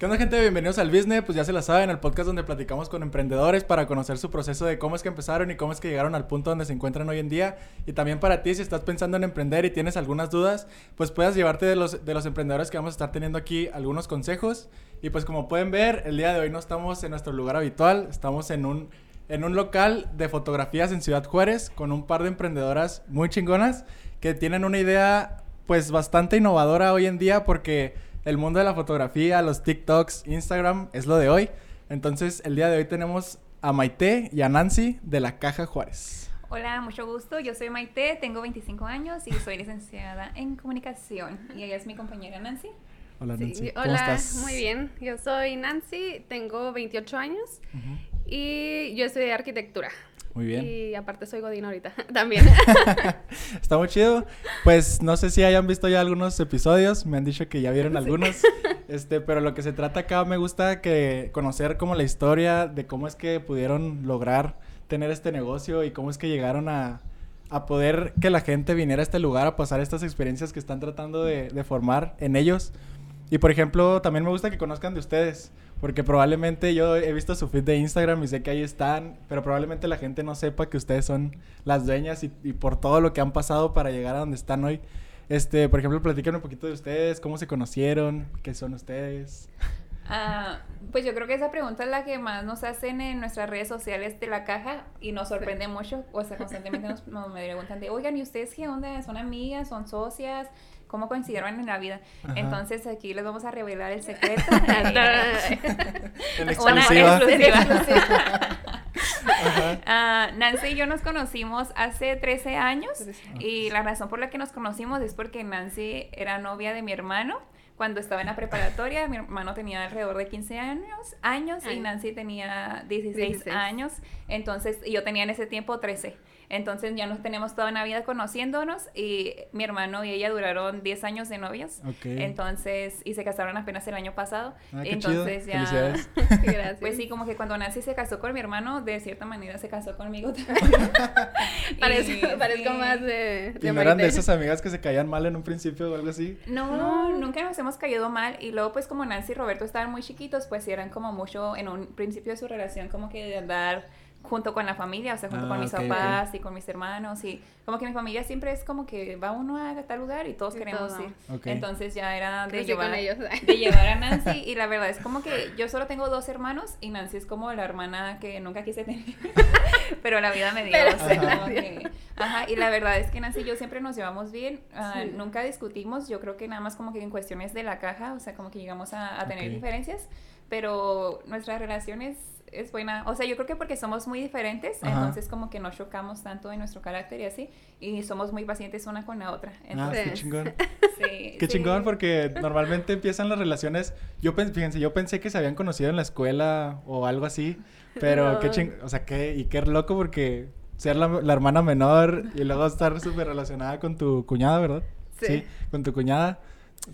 ¿Qué onda gente? Bienvenidos al Business, pues ya se la saben, el podcast donde platicamos con emprendedores para conocer su proceso de cómo es que empezaron y cómo es que llegaron al punto donde se encuentran hoy en día. Y también para ti, si estás pensando en emprender y tienes algunas dudas, pues puedas llevarte de los, de los emprendedores que vamos a estar teniendo aquí algunos consejos. Y pues como pueden ver, el día de hoy no estamos en nuestro lugar habitual, estamos en un, en un local de fotografías en Ciudad Juárez con un par de emprendedoras muy chingonas que tienen una idea pues bastante innovadora hoy en día porque el mundo de la fotografía, los TikToks, Instagram es lo de hoy. Entonces, el día de hoy tenemos a Maite y a Nancy de la Caja Juárez. Hola, mucho gusto. Yo soy Maite, tengo 25 años y soy licenciada en comunicación. Y ella es mi compañera Nancy. Hola, Nancy. ¿Cómo hola, muy bien. Yo soy Nancy, tengo 28 años y yo estudié arquitectura. Muy bien. Y aparte soy Godín ahorita también. Está muy chido. Pues no sé si hayan visto ya algunos episodios, me han dicho que ya vieron algunos. Este, pero lo que se trata acá me gusta que conocer como la historia de cómo es que pudieron lograr tener este negocio y cómo es que llegaron a, a poder que la gente viniera a este lugar a pasar estas experiencias que están tratando de, de formar en ellos. Y por ejemplo, también me gusta que conozcan de ustedes. Porque probablemente yo he visto su feed de Instagram y sé que ahí están, pero probablemente la gente no sepa que ustedes son las dueñas y, por todo lo que han pasado para llegar a donde están hoy. Este, por ejemplo, platican un poquito de ustedes, cómo se conocieron, qué son ustedes. Ah, pues yo creo que esa pregunta es la que más nos hacen en nuestras redes sociales de la caja y nos sorprende mucho. O sea, constantemente nos, nos, me preguntan de, oigan, ¿y ustedes qué onda? ¿Son amigas? ¿Son socias? Cómo coincidieron en la vida. Entonces aquí les vamos a revelar el secreto. en exclusiva. uh, Nancy y yo nos conocimos hace 13 años y la razón por la que nos conocimos es porque Nancy era novia de mi hermano cuando estaba en la preparatoria, mi hermano tenía alrededor de 15 años, años y Nancy tenía 16, años, entonces yo tenía en ese tiempo 13. Entonces ya nos tenemos toda una vida conociéndonos y mi hermano y ella duraron 10 años de novios. Entonces, y se casaron apenas el año pasado. Ah, Entonces ya... Gracias. Pues sí, como que cuando Nancy se casó con mi hermano, de cierta manera se casó conmigo también. parezco, parezco más de... ¿Y no eran de esas amigas que se caían mal en un principio o algo así? No, nunca nos hemos caído mal. Y luego pues como Nancy y Roberto estaban muy chiquitos, pues sí eran como mucho en un principio de su relación como que de andar junto con la familia, o sea, junto con ah, mis papás y con mis hermanos y como que mi familia siempre es como que va uno a tal lugar y todos queremos ir. Entonces ya era de llevar, de llevar a Nancy y la verdad es como que yo solo tengo dos hermanos y Nancy es como la hermana que nunca quise tener, pero la vida me dio. ajá. y la verdad es que Nancy y yo siempre nos llevamos bien, ah, nunca discutimos, yo creo que nada más como que en cuestiones de la caja, o sea, como que llegamos a, a tener diferencias, pero nuestra relación es buena. O sea, yo creo que porque somos muy diferentes, entonces como que no chocamos tanto en nuestro carácter y así, y somos muy pacientes una con la otra. Entonces, ah, qué chingón. Sí, qué chingón porque normalmente empiezan las relaciones, yo fíjense, yo pensé que se habían conocido en la escuela o algo así, pero qué chingón, o sea, qué, y qué loco porque ser la, la hermana menor y luego estar súper relacionada con tu cuñada, ¿verdad? Sí. Con tu cuñada.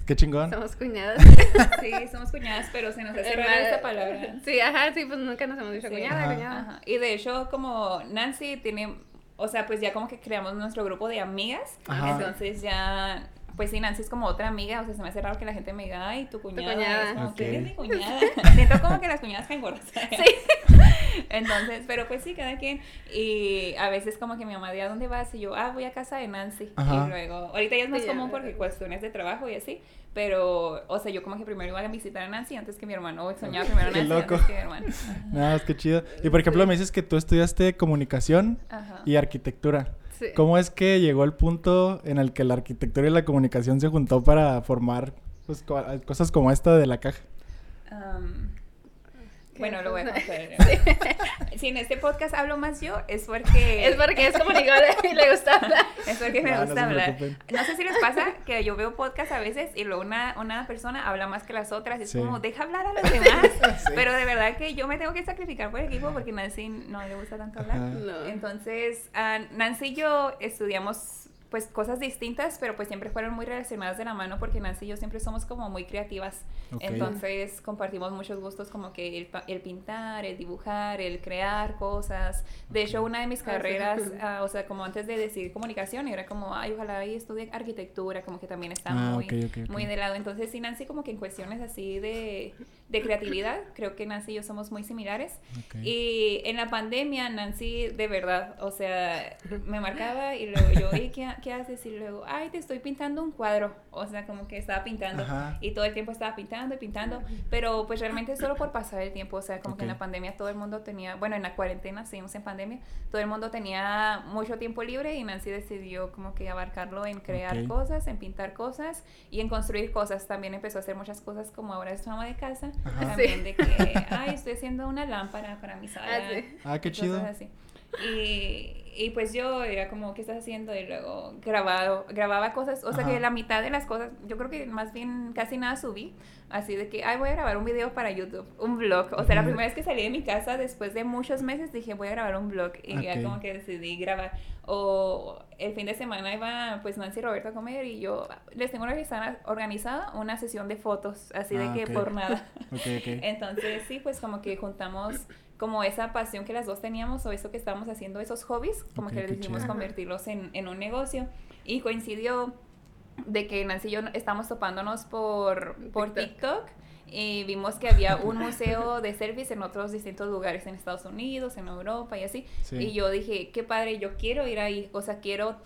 Qué chingón. Somos cuñadas. sí, somos cuñadas, pero se nos hace rara esta palabra. Sí, ajá, sí, pues nunca nos hemos dicho cuñada, cuñada. Ajá. Y de hecho, como Nancy tiene, o sea, pues ya como que creamos nuestro grupo de amigas, entonces ya pues sí, Nancy es como otra amiga, o sea, se me hace raro que la gente me diga, ay, tu cuñada. Tu cuñada. Es como, okay. mi cuñada? Siento como que las cuñadas caen gordas. Sí. Entonces, pero pues sí, cada quien. Y a veces como que mi mamá dice, ¿a dónde vas? Y yo, ah, voy a casa de Nancy. Y luego, ahorita ya es más común porque cuestiones de trabajo y así. Pero, o sea, yo como que primero iba a visitar a Nancy antes que mi hermano. soñaba primero a Nancy antes que mi hermano. No, es que chido. Y por ejemplo, me dices que tú estudiaste comunicación y arquitectura. Sí. ¿Cómo es que llegó el punto en el que la arquitectura y la comunicación se juntó para formar pues, cosas como esta de la caja? Bueno, lo voy a contar. Si en este podcast hablo más yo, es porque... Es porque es comunicador y le gusta hablar. Es porque me gusta hablar. No sé si les pasa que yo veo podcast a veces y luego una, una persona habla más que las otras. Es como, deja hablar a los demás. Pero de verdad que yo me tengo que sacrificar por el equipo porque Nancy no le gusta tanto hablar. Entonces, Nancy y yo estudiamos pues cosas distintas, pero pues siempre fueron muy relacionadas de la mano porque Nancy y yo siempre somos como muy creativas. Entonces compartimos muchos gustos como que el, el, pintar, el dibujar, el crear cosas. De hecho, una de mis ah, carreras, ah, o sea, como antes de decidir comunicación, era como, ay, ojalá ahí estudie arquitectura, como que también está ah, muy, muy de lado. Entonces, sí, Nancy como que en cuestiones así de, de creatividad, creo que Nancy y yo somos muy similares. Y en la pandemia, Nancy, de verdad, o sea, me marcaba y luego yo, ¿qué, ¿qué haces? Y luego, ay, te estoy pintando un cuadro. O sea, como que estaba pintando y todo el tiempo estaba pintando y pintando, pero pues realmente solo por pasar el tiempo. O sea, como que en la pandemia todo el mundo tenía, bueno, en la cuarentena, seguimos en pandemia, todo el mundo tenía mucho tiempo libre y Nancy decidió como que abarcarlo en crear cosas, en pintar cosas y en construir cosas. También empezó a hacer muchas cosas como ahora es ama de casa. También de que, ay, estoy haciendo una lámpara para mi sala. Ah, ah qué chido. Y, y pues yo era como, ¿qué estás haciendo? Y luego grabado, grababa cosas, o sea que la mitad de las cosas, yo creo que más bien casi nada subí, así de que, ay, voy a grabar un video para YouTube, un vlog. O sea, la primera vez que salí de mi casa, después de muchos meses, dije, voy a grabar un vlog. Y ya como que decidí grabar. O el fin de semana iba, pues, Nancy y Roberto a comer y yo les tengo organizada, organizada una sesión de fotos, así de ah, que por nada. Entonces, sí, pues como que juntamos como esa pasión que las dos teníamos o eso que estábamos haciendo, esos hobbies, como que decidimos convertirlos en, en, un negocio. Y coincidió de que Nancy y yo estamos topándonos por, por TikTok. y vimos que había un museo de service en otros distintos lugares en Estados Unidos, en Europa y así. Y yo dije, qué padre, yo quiero ir ahí, o sea, quiero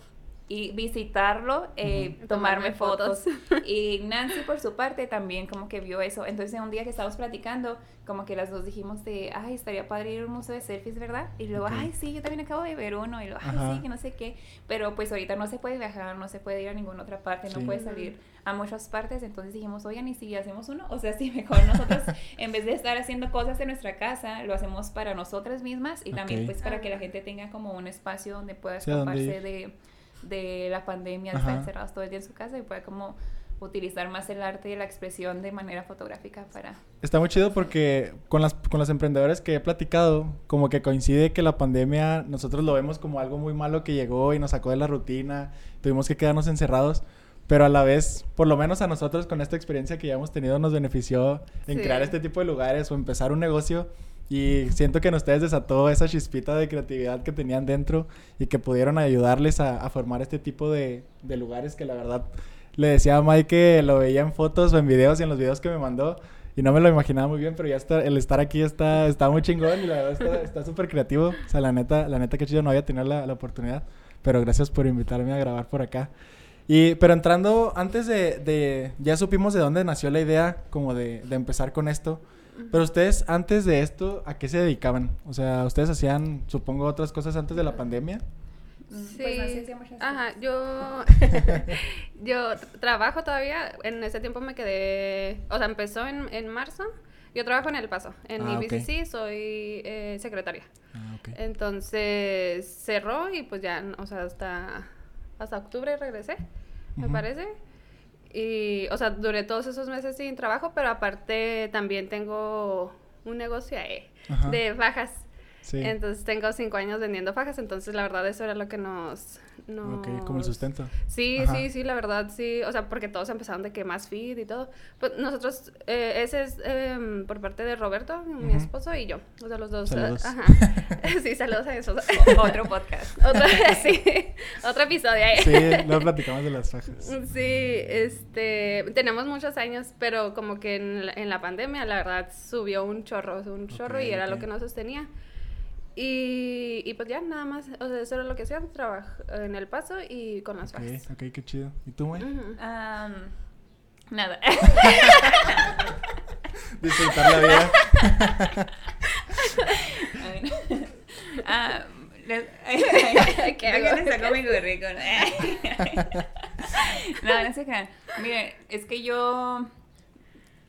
y visitarlo, eh, tomarme, fotos. Y Nancy por su parte también como que vio eso. Entonces un día que estábamos platicando, como que las dos dijimos de, ay, estaría padre ir a un museo de selfies, ¿verdad? Y luego, ay, sí, yo también acabo de ver uno. Y luego, ay, sí, que no sé qué. Pero pues ahorita no se puede viajar, no se puede ir a ninguna otra parte, no puede salir a muchas partes. Entonces dijimos, oigan, ¿y si hacemos uno? O sea, si mejor nosotros, en vez de estar haciendo cosas en nuestra casa, lo hacemos para nosotras mismas y también pues para que la gente tenga como un espacio donde pueda escaparse de de la pandemia, de estar encerrados todo el día en su casa y puede como utilizar más el arte y la expresión de manera fotográfica para... Está muy chido porque con las, con los emprendedores que he platicado, como que coincide que la pandemia nosotros lo vemos como algo muy malo que llegó y nos sacó de la rutina, tuvimos que quedarnos encerrados, pero a la vez, por lo menos a nosotros con esta experiencia que ya hemos tenido nos benefició en crear este tipo de lugares o empezar un negocio y siento que en ustedes desató esa chispita de creatividad que tenían dentro y que pudieron ayudarles a, formar este tipo de, de, lugares que la verdad le decía a Mike que lo veía en fotos o en videos y en los videos que me mandó y no me lo imaginaba muy bien, pero ya está, el estar aquí está, está muy chingón y la verdad está súper creativo. O sea, la neta, la neta que chido, no había tenido la, la, oportunidad, pero gracias por invitarme a grabar por acá. Y, pero entrando, antes de, de, ya supimos de dónde nació la idea como de, de empezar con esto. Pero ustedes, antes de esto, ¿a qué se dedicaban? O sea, ¿ustedes hacían, supongo, otras cosas antes de la pandemia? Sí. Pues Ajá, yo, yo trabajo todavía. En ese tiempo me quedé, o sea, empezó en, en marzo. Yo trabajo en El Paso. En ah, IBCC soy eh, secretaria. Ah, Entonces cerró y pues ya, o sea, hasta, hasta octubre regresé, me parece. Y, o sea, duré todos esos meses sin trabajo, pero aparte también tengo un negocio de fajas. Entonces tengo cinco años vendiendo fajas, entonces la verdad eso era lo que nos, no... como el sustento. Sí, sí, sí, la verdad, sí. O sea, porque todos empezaron de que más feed y todo. Pues nosotros, eh, ese es eh, por parte de Roberto, mi esposo, y yo. O sea, los dos. Saludos. Ajá. sí, saludos a esos. Otro podcast. Otro, sí, otro episodio ahí. Sí, luego platicamos de las fajas. Sí, este, tenemos muchos años, pero como que en la, en la pandemia, la verdad, subió un chorro, un chorro, y era lo que nos sostenía. Y, y, pues ya, nada más, o sea, eso era lo que hacía, trabajo en el paso y con las okay, Ok, qué chido. ¿Y tú, güey? nada. Disfrutar la vida. ah, ¿Qué hago? le saco mi currículum. no, no se crean. Miren, es que yo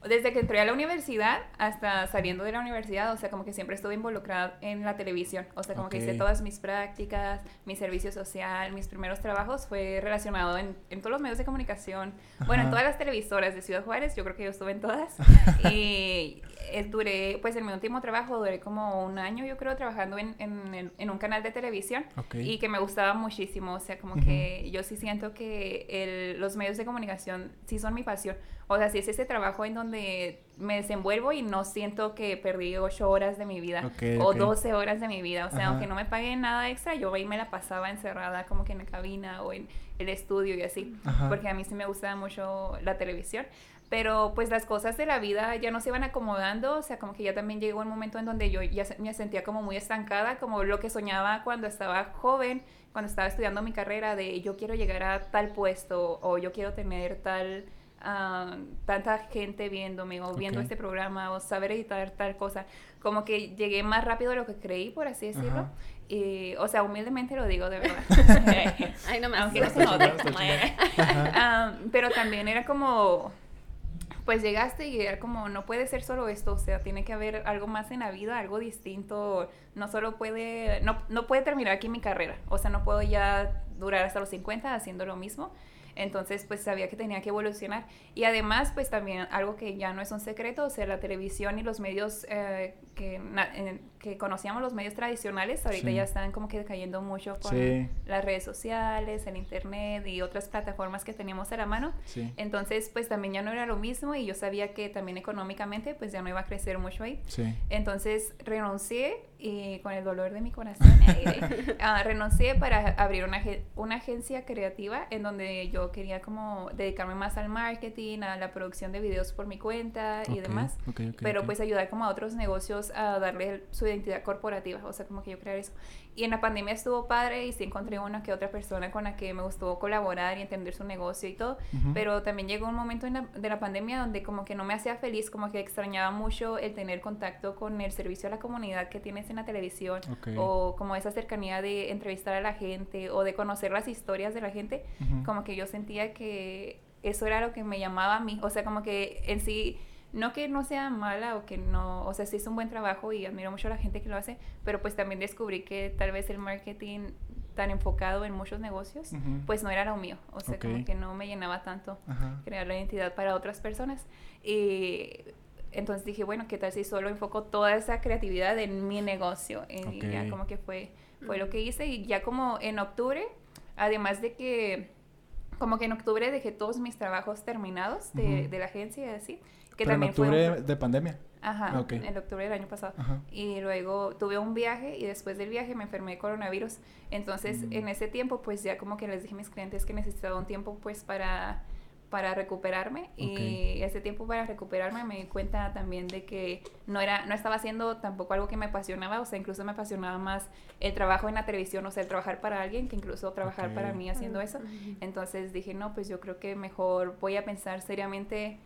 desde que entré a la universidad hasta saliendo de la universidad, o sea, como que siempre estuve involucrada en la televisión, o sea, como que hice todas mis prácticas, mi servicio social, mis primeros trabajos fue relacionado en, en todos los medios de comunicación, bueno, en todas las televisoras de Ciudad Juárez, yo creo que yo estuve en todas, y eh, duré, pues en mi último trabajo duré como un año, yo creo, trabajando en, en, en un canal de televisión y que me gustaba muchísimo. O sea, como que yo sí siento que el, los medios de comunicación sí son mi pasión. O sea, sí es ese trabajo en donde me desenvuelvo y no siento que perdí ocho horas de mi vida o doce horas de mi vida. O sea, aunque no me paguen nada extra, yo ahí me la pasaba encerrada como que en la cabina o en el estudio y así. Porque a mí sí me gustaba mucho la televisión pero pues las cosas de la vida ya no se iban acomodando, o sea, como que ya también llegó un momento en donde yo ya me sentía como muy estancada, como lo que soñaba cuando estaba joven, cuando estaba estudiando mi carrera, de yo quiero llegar a tal puesto o yo quiero tener tal... Ah, tanta gente viéndome o viendo este programa o saber editar tal cosa, como que llegué más rápido de lo que creí, por así decirlo. Y, o sea, humildemente lo digo de verdad. Ay, no me Aunque no se note. Ah, pero también era como, pues llegaste y era como, no puede ser solo esto, o sea, tiene que haber algo más en la vida, algo distinto, no solo puede, no, no puede terminar aquí mi carrera, o sea, no puedo ya durar hasta los 50 haciendo lo mismo. Entonces, pues sabía que tenía que evolucionar. Y además, pues también algo que ya no es un secreto, o sea, la televisión y los medios eh, que, que conocíamos, los medios tradicionales, ahorita ya están como que decayendo mucho con las redes sociales, el internet y otras plataformas que teníamos a la mano. Entonces, pues también ya no era lo mismo y yo sabía que también económicamente, pues ya no iba a crecer mucho ahí. Entonces, renuncié y con el dolor de mi corazón, uh, renuncié para abrir una, una agencia creativa en donde yo quería como dedicarme más al marketing, a la producción de videos por mi cuenta y demás, pero pues ayudar como a otros negocios a darle su identidad corporativa, o sea, como que yo crear eso. Y en la pandemia estuvo padre y sí encontré una que otra persona con la que me gustó colaborar y entender su negocio y todo, pero también llegó un momento de la pandemia donde como que no me hacía feliz, como que extrañaba mucho el tener contacto con el servicio a la comunidad que tienes en la televisión o como esa cercanía de entrevistar a la gente o de conocer las historias de la gente, como que yo sentía que eso era lo que me llamaba a mí, o sea, como que en sí no que no sea mala o que no, o sea, sí es un buen trabajo y admiro mucho a la gente que lo hace, pero pues también descubrí que tal vez el marketing tan enfocado en muchos negocios, pues no era lo mío, o sea, como que no me llenaba tanto crear la identidad para otras personas. Y entonces dije, bueno, ¿qué tal si solo enfoco toda esa creatividad en mi negocio? Y ya como que fue, fue lo que hice. Y ya como en octubre, además de que, como que en octubre dejé todos mis trabajos terminados de, de la agencia y así, que también en octubre de pandemia. Ajá, ah, en octubre del año pasado. Y luego tuve un viaje y después del viaje me enfermé de coronavirus. Entonces, mm. en ese tiempo, pues ya como que les dije a mis clientes que necesitaba un tiempo pues para para recuperarme y ese tiempo para recuperarme me di cuenta también de que no era no estaba haciendo tampoco algo que me apasionaba, o sea, incluso me apasionaba más el trabajo en la televisión, o sea, el trabajar para alguien que incluso trabajar para mí haciendo eso. Entonces dije, "No, pues yo creo que mejor voy a pensar seriamente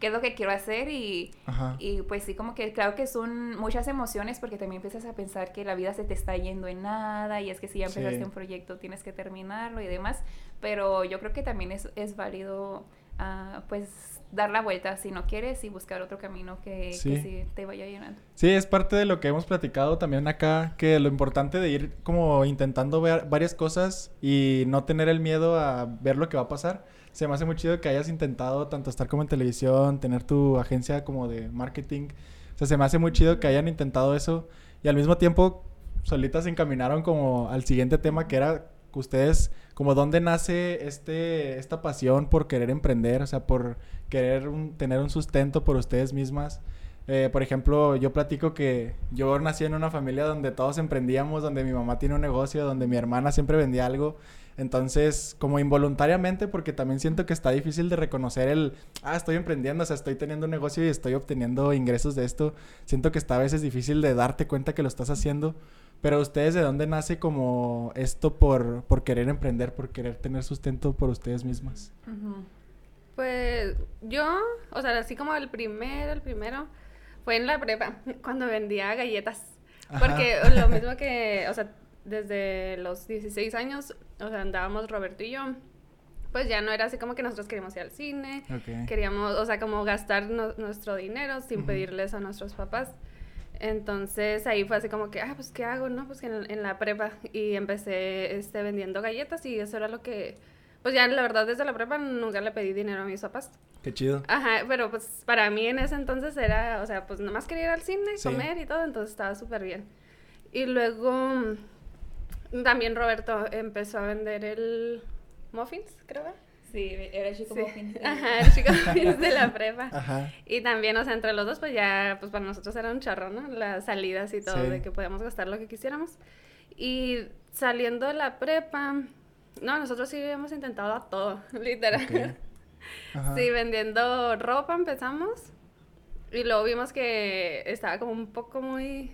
qué es lo que quiero hacer y, y pues sí, como que claro que son muchas emociones porque también empiezas a pensar que la vida se te está yendo en nada y es que si ya empezaste un proyecto tienes que terminarlo y demás, pero yo creo que también es, es válido uh, pues dar la vuelta si no quieres y buscar otro camino que sí. que sí te vaya llenando. Sí, es parte de lo que hemos platicado también acá, que lo importante de ir como intentando ver varias cosas y no tener el miedo a ver lo que va a pasar se me hace muy chido que hayas intentado tanto estar como en televisión, tener tu agencia como de marketing. O sea, se me hace muy chido que hayan intentado eso y al mismo tiempo solitas se encaminaron como al siguiente tema que era ustedes como dónde nace este esta pasión por querer emprender, o sea, por querer tener un sustento por ustedes mismas. Eh, por ejemplo, yo platico que yo nací en una familia donde todos emprendíamos, donde mi mamá tiene un negocio, donde mi hermana siempre vendía algo entonces, como involuntariamente, porque también siento que está difícil de reconocer el, ah, estoy emprendiendo, o sea, estoy teniendo un negocio y estoy obteniendo ingresos de esto. Siento que está a veces difícil de darte cuenta que lo estás haciendo. Pero ustedes, ¿de dónde nace como esto por, por querer emprender, por querer tener sustento por ustedes mismas? Pues yo, o sea, así como el primero, el primero, fue en la prepa, cuando vendía galletas. Porque lo mismo que, o sea, desde los 16 años, o sea, andábamos Roberto y yo, pues ya no era así como que nosotros queríamos ir al cine, queríamos, o sea, como gastar nuestro dinero sin pedirles a nuestros papás. Entonces ahí fue así como que, ah, pues ¿qué hago? No, pues en, en la prepa y empecé este, vendiendo galletas y eso era lo que pues ya la verdad desde la prepa nunca le pedí dinero a mis papás. Qué chido. Ajá, pero pues para mí en ese entonces era, o sea, pues nomás quería ir al cine, comer y todo, entonces estaba súper bien. Y luego también Roberto empezó a vender el muffins, creo. Sí, era chico muffins. Ajá, el chico de la prepa. Ajá. Y también, o sea, entre los dos, pues ya, pues para nosotros era un charro, ¿no? Las salidas y todo, de que podíamos gastar lo que quisiéramos. Y saliendo de la prepa, no, nosotros sí habíamos intentado a todo, literal. Sí, vendiendo ropa empezamos. Y luego vimos que estaba como un poco muy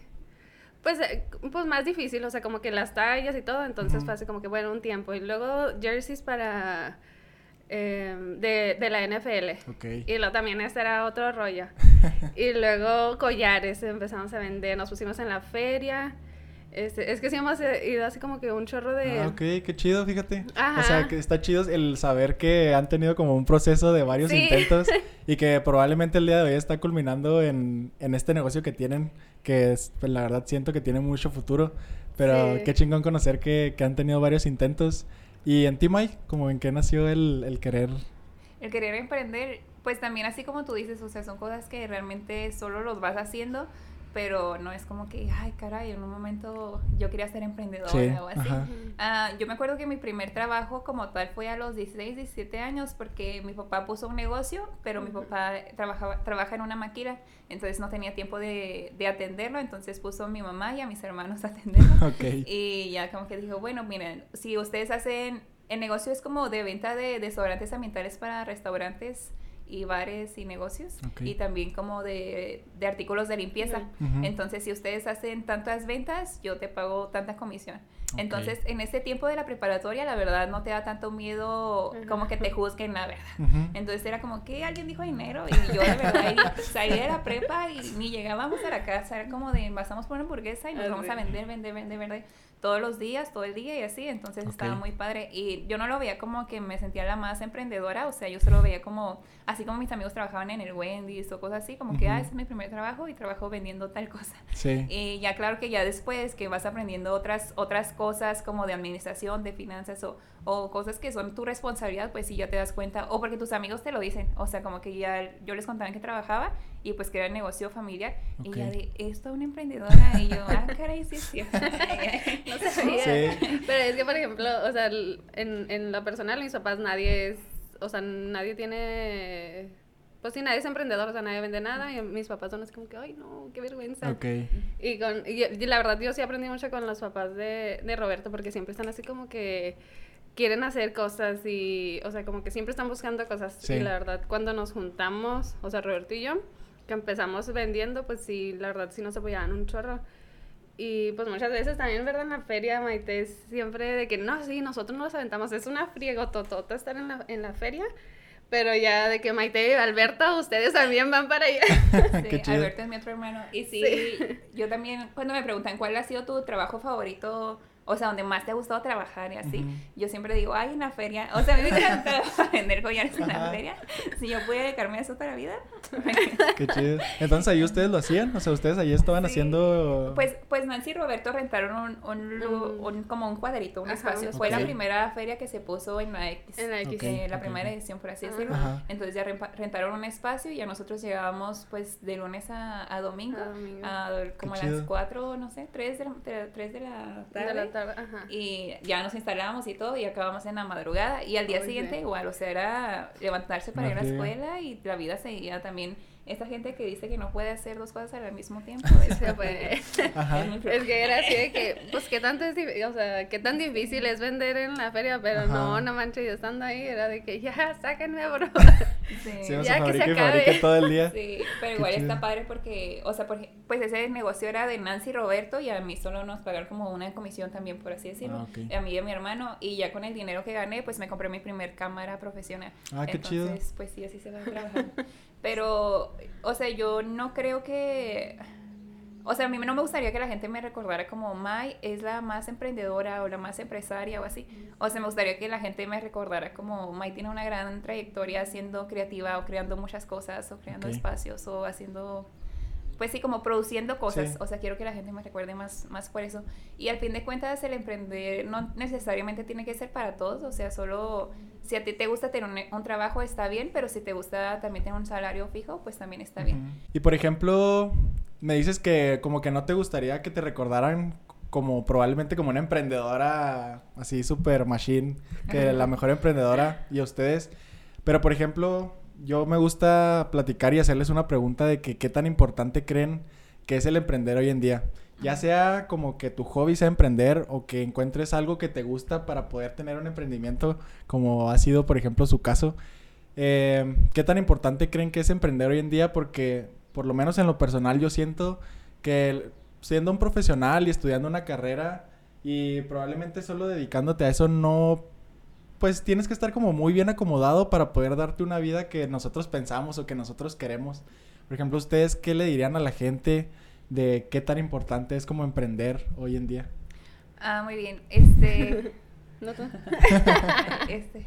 pues, eh, pues más difícil, o sea, como que las tallas y todo, entonces fue así como que, bueno, un tiempo. Y luego jerseys para... Em, de, de, la NFL. Y luego también ese era otro rollo. y luego collares empezamos a vender, nos pusimos en la feria. Este, es que sí hemos ido así como que un chorro de... Ah, ok, qué chido, fíjate. O sea, que está chido el saber que han tenido como un proceso de varios intentos y que probablemente el día de hoy está culminando en, en este negocio que tienen, que es, pues, la verdad siento que tiene mucho futuro. Pero qué chingón conocer que, que, han tenido varios intentos. ¿Y en ti, Mike? ¿Como en qué nació el, el querer? El querer emprender, pues también así como tú dices, o sea, son cosas que realmente solo los vas haciendo pero no es como que, ay, caray, en un momento yo quería ser emprendedora o así. Ah, yo me acuerdo que mi primer trabajo como tal fue a los 16, 17 años porque mi papá puso un negocio, pero mi papá trabajaba, trabaja en una maquila, entonces no tenía tiempo de, de, atenderlo, entonces puso a mi mamá y a mis hermanos a atenderlo. Y ya como que dijo, bueno, miren, si ustedes hacen, el negocio es como de venta de desodorantes ambientales para restaurantes, y bares y negocios y también como de, de artículos de limpieza. Entonces, si ustedes hacen tantas ventas, yo te pago tanta comisión. Entonces, en ese tiempo de la preparatoria, la verdad no te da tanto miedo como que te juzguen, la verdad. Entonces, era como que alguien dijo dinero y yo de verdad salí de la prepa y ni llegábamos a la casa, era como de pasamos por una hamburguesa y nos vamos a vender, vender, vender, vender todos los días, todo el día y así, entonces estaba muy padre. Y yo no lo veía como que me sentía la más emprendedora, o sea, yo solo veía como, así como mis amigos trabajaban en el Wendy's o cosas así, como que, ah, ese es mi primer trabajo y trabajo vendiendo tal cosa. Sí. Y ya claro que ya después que vas aprendiendo otras, otras cosas como de administración, de finanzas o, o cosas que son tu responsabilidad, pues sí ya te das cuenta, o porque tus amigos te lo dicen, o sea, como que ya yo les contaba que trabajaba y pues que era el negocio familiar. Y ya de, esto una emprendedora y yo, ah, caray, sí, sí. no sabía. Pero es que, por ejemplo, o sea, en, en lo personal, mis papás nadie es, o sea, nadie tiene pues sí, nadie es emprendedor, o sea, nadie vende nada y mis papás son así como que, ay, no, qué vergüenza. Ok. Y, con, y, la verdad, yo sí aprendí mucho con los papás de, de Roberto porque siempre están así como que quieren hacer cosas y, o sea, como que siempre están buscando cosas. Y la verdad, cuando nos juntamos, o sea, Roberto y yo, que empezamos vendiendo, pues sí, la verdad sí nos apoyaban un chorro. Y pues muchas veces también, ¿verdad? En la feria, Maite, siempre de que no, sí, nosotros nos aventamos. Es una friegototota estar en la, en la feria. Pero ya de que Maite y Alberto, ustedes también van para allá. Sí, Alberto es mi otro hermano. Y sí, yo también, cuando me preguntan cuál ha sido tu trabajo favorito o sea, donde más te ha gustado trabajar y así. Yo siempre digo, ay, una feria. O sea, a mí me encanta vender collares en la feria. Si yo pudiera dedicarme a eso toda la vida. Qué chido. Entonces, ¿ahí ustedes lo hacían? O sea, ¿ustedes ahí estaban haciendo...? Pues, pues Nancy y Roberto rentaron un, un, como un cuadrito, un espacio. Fue la primera feria que se puso en la X. En la X. Eh, la primera edición, por así decirlo. Entonces, ya rentaron un espacio y ya nosotros llegábamos, pues, de lunes a, a domingo. A, como a las 4, no sé, 3 de la, 3 de la tarde. Y ya nos instalábamos y todo y acabamos en la madrugada. Y al día siguiente igual, o sea, era levantarse para ir a la escuela y la vida seguía también esta gente que dice que no puede hacer dos cosas al mismo tiempo. Es, es que era así de que, pues, ¿qué tanto es, o sea, qué tan difícil es vender en la feria? Pero no, no manches, yo estando ahí era de que, ya, sáquenme, bro. Sí, ya que se acabe. todo el día. Sí, pero igual está padre porque, o sea, pues ese negocio era de Nancy y Roberto y a mí solo nos pagaron como una comisión también, por así decirlo. Ah, a mí y a mi hermano. Y ya con el dinero que gané, pues me compré mi primer cámara profesional. Ah, qué chido. Entonces, pues sí, así se va a trabajar. Pero, o sea, yo no creo que... O sea, a mí no me gustaría que la gente me recordara como Mai es la más emprendedora o la más empresaria o así. O sea, me gustaría que la gente me recordara como Mai tiene una gran trayectoria siendo creativa o creando muchas cosas o creando espacios o haciendo pues sí, como produciendo cosas. O sea, quiero que la gente me recuerde más, más por eso. Y al fin de cuentas, el emprender no necesariamente tiene que ser para todos. O sea, solo si a ti te gusta tener un, trabajo está bien, pero si te gusta también tener un salario fijo, pues también está bien. Y por ejemplo, me dices que como que no te gustaría que te recordaran como probablemente como una emprendedora así super machine, que la mejor emprendedora y a ustedes. Pero por ejemplo, yo me gusta platicar y hacerles una pregunta de que qué tan importante creen que es el emprender hoy en día. Ya sea como que tu hobby sea emprender o que encuentres algo que te gusta para poder tener un emprendimiento, como ha sido, por ejemplo, su caso. Eh, ¿Qué tan importante creen que es emprender hoy en día? Porque, por lo menos en lo personal, yo siento que siendo un profesional y estudiando una carrera y probablemente solo dedicándote a eso no pues tienes que estar como muy bien acomodado para poder darte una vida que nosotros pensamos o que nosotros queremos. Por ejemplo, ustedes qué le dirían a la gente de qué tan importante es como emprender hoy en día? Ah, muy bien. Este ¿No este,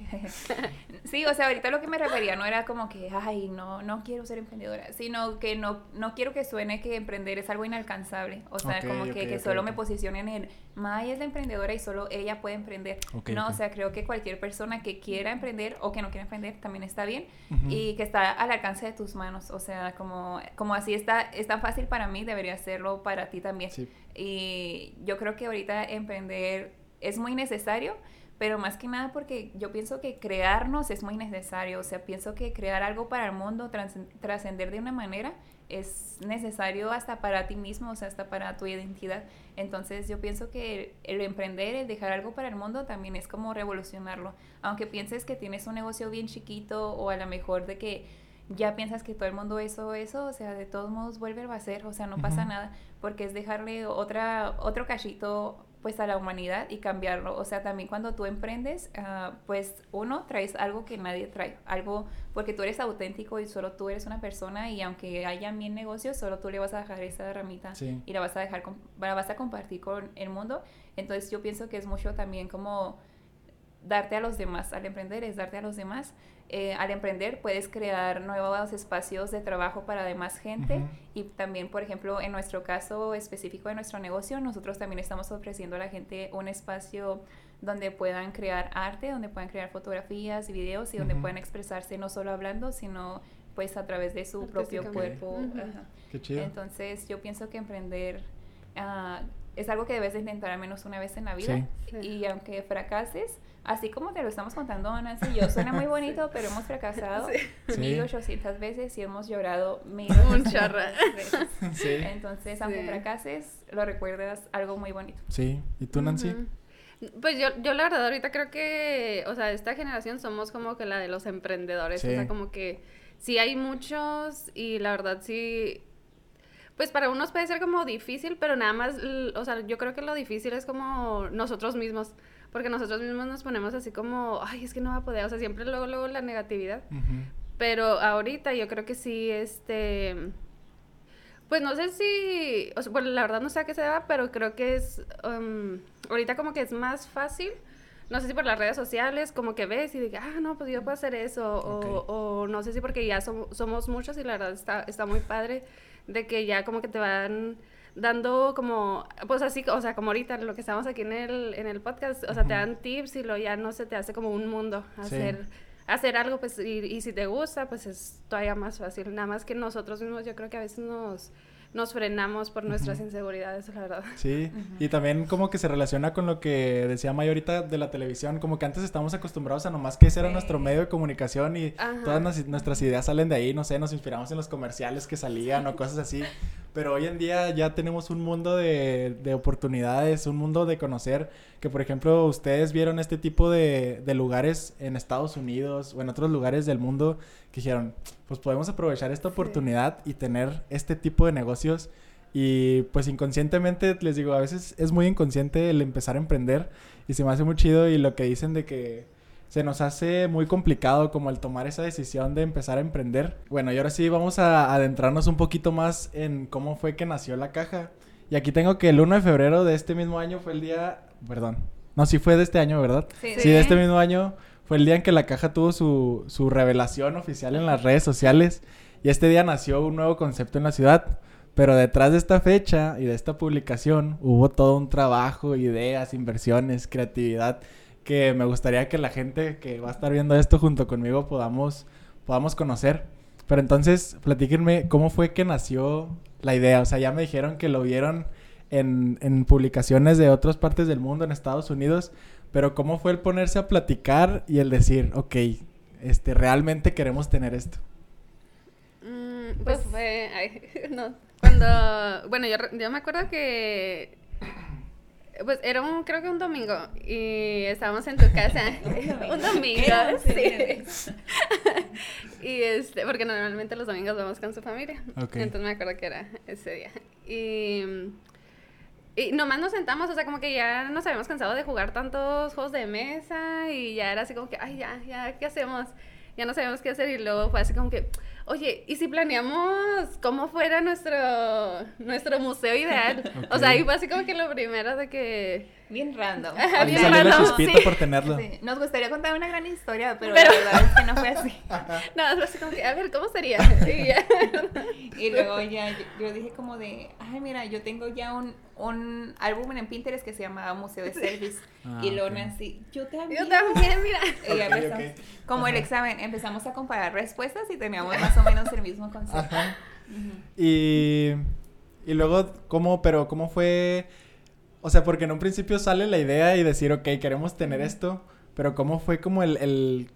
sí, o sea, ahorita lo que me refería no era como que, ay, no, no quiero ser emprendedora, sino que no, no quiero que suene que emprender es algo inalcanzable. O sea, como que, que solo me posicionen en, May es la emprendedora y solo ella puede emprender. no, o sea, creo que cualquier persona que quiera emprender o que no quiera emprender también está bien y que está al alcance de tus manos. O sea, como, como así está, es tan fácil para mí, debería serlo para ti también. Y yo creo que ahorita emprender es muy necesario, pero más que nada porque yo pienso que crearnos es muy necesario, o sea, pienso que crear algo para el mundo, trascender de una manera, es necesario hasta para ti mismo, o sea, hasta para tu identidad. Entonces yo pienso que el, emprender, el dejar algo para el mundo también es como revolucionarlo. Aunque pienses que tienes un negocio bien chiquito o a lo mejor de que ya piensas que todo el mundo eso, eso, o sea, de todos modos vuelve a ser, o sea, no pasa nada, porque es dejarle otra, otro cachito pues a la humanidad y cambiarlo. O sea, también cuando tú emprendes, ah, pues uno traes algo que nadie trae, algo porque tú eres auténtico y solo tú eres una persona y aunque haya mil negocios, solo tú le vas a dejar esa ramita y la vas a dejar, la vas a compartir con el mundo. Entonces yo pienso que es mucho también como darte a los demás, al emprender es darte a los demás eh, al emprender puedes crear nuevos espacios de trabajo para demás gente. Y también, por ejemplo, en nuestro caso específico de nuestro negocio, nosotros también estamos ofreciendo a la gente un espacio donde puedan crear arte, donde puedan crear fotografías y videos y donde puedan expresarse no solo hablando, sino pues a través de su propio cuerpo. Qué chido. Entonces yo pienso que emprender uh, es algo que debes de intentar al menos una vez en la vida y aunque fracases, así como te lo estamos contando Nancy y yo, suena muy bonito, pero hemos fracasado sí. 1800 veces y hemos llorado mil veces. Sí. Entonces, aunque fracases, lo recuerdas algo muy bonito. Sí. ¿Y tú, Nancy? Pues yo, yo la verdad ahorita creo que, o sea, esta generación somos como que la de los emprendedores, o sea, como que sí hay muchos y la verdad sí, pues para unos puede ser como difícil, pero nada más, o sea, yo creo que lo difícil es como nosotros mismos, porque nosotros mismos nos ponemos así como, ay, es que no va a poder, o sea, siempre luego, luego la negatividad. Pero ahorita yo creo que sí, este, pues no sé si, o sea, bueno, la verdad no sé a qué se deba, pero creo que es, um, ahorita como que es más fácil, no sé si por las redes sociales, como que ves y digas, ah, no, pues yo puedo hacer eso, o, o, no sé si porque ya somos muchos y la verdad está, está muy padre de que ya como que te van dando como, pues así, o sea, como ahorita lo que estamos aquí en el, en el podcast, o sea, te dan tips y lo ya no se te hace como un mundo hacer, hacer algo, pues, y, y si te gusta, pues es todavía más fácil. Nada más que nosotros mismos, yo creo que a veces nos nos frenamos por nuestras inseguridades, la verdad. Sí, y también como que se relaciona con lo que decía May ahorita de la televisión, como que antes estamos acostumbrados a nomás que ese era nuestro medio de comunicación y todas nuestras ideas salen de ahí, no sé, nos inspiramos en los comerciales que salían o cosas así. Pero hoy en día ya tenemos un mundo de, de oportunidades, un mundo de conocer, que por ejemplo ustedes vieron este tipo de, de lugares en Estados Unidos o en otros lugares del mundo que dijeron, pues podemos aprovechar esta oportunidad y tener este tipo de negocios. Y pues inconscientemente, les digo, a veces es muy inconsciente el empezar a emprender y se me hace muy chido y lo que dicen de que se nos hace muy complicado como el tomar esa decisión de empezar a emprender. Bueno, y ahora sí vamos a adentrarnos un poquito más en cómo fue que nació la caja. Y aquí tengo que el 1 de febrero de este mismo año fue el día, perdón, no, sí fue de este año, ¿verdad? Sí. Sí, de este mismo año fue el día en que la caja tuvo su, su revelación oficial en las redes sociales. Y este día nació un nuevo concepto en la ciudad. Pero detrás de esta fecha y de esta publicación hubo todo un trabajo, ideas, inversiones, creatividad que me gustaría que la gente que va a estar viendo esto junto conmigo podamos, podamos conocer. Pero entonces, platíquenme cómo fue que nació la idea. O sea, ya me dijeron que lo vieron en, en publicaciones de otras partes del mundo, en Estados Unidos, pero cómo fue el ponerse a platicar y el decir, ok, este, realmente queremos tener esto. Mm, pues fue, no, cuando, bueno, yo, yo me acuerdo que pues era un, creo que un domingo y estábamos en tu casa. un domingo, sí. y este, porque normalmente los domingos vamos con su familia. Entonces me acuerdo que era ese día. Y, y nomás nos sentamos, o sea, como que ya nos habíamos cansado de jugar tantos juegos de mesa y ya era así como que, ay, ya, ya, ¿qué hacemos? Ya no sabíamos qué hacer y luego fue así como que, Oye, ¿y si planeamos cómo fuera nuestro, nuestro museo ideal? O sea, ahí fue así como que lo primero de que... Bien random. bien random. Sí. por tenerlo. Nos gustaría contar una gran historia, pero, la verdad es que no fue así. no, fue así como que, a ver, ¿cómo sería? y, luego ya yo, dije como de, ay, mira, yo tengo ya un, un álbum en Pinterest que se llama Museo de Service. Ah, y luego Nancy, yo también. Yo también, mira. Y empezamos, como el examen, empezamos a comparar respuestas y teníamos más o menos el mismo concepto. Y, y luego, ¿cómo, pero cómo fue? O sea, porque en un principio sale la idea y decir, ok, queremos tener esto, pero ¿cómo fue como el, el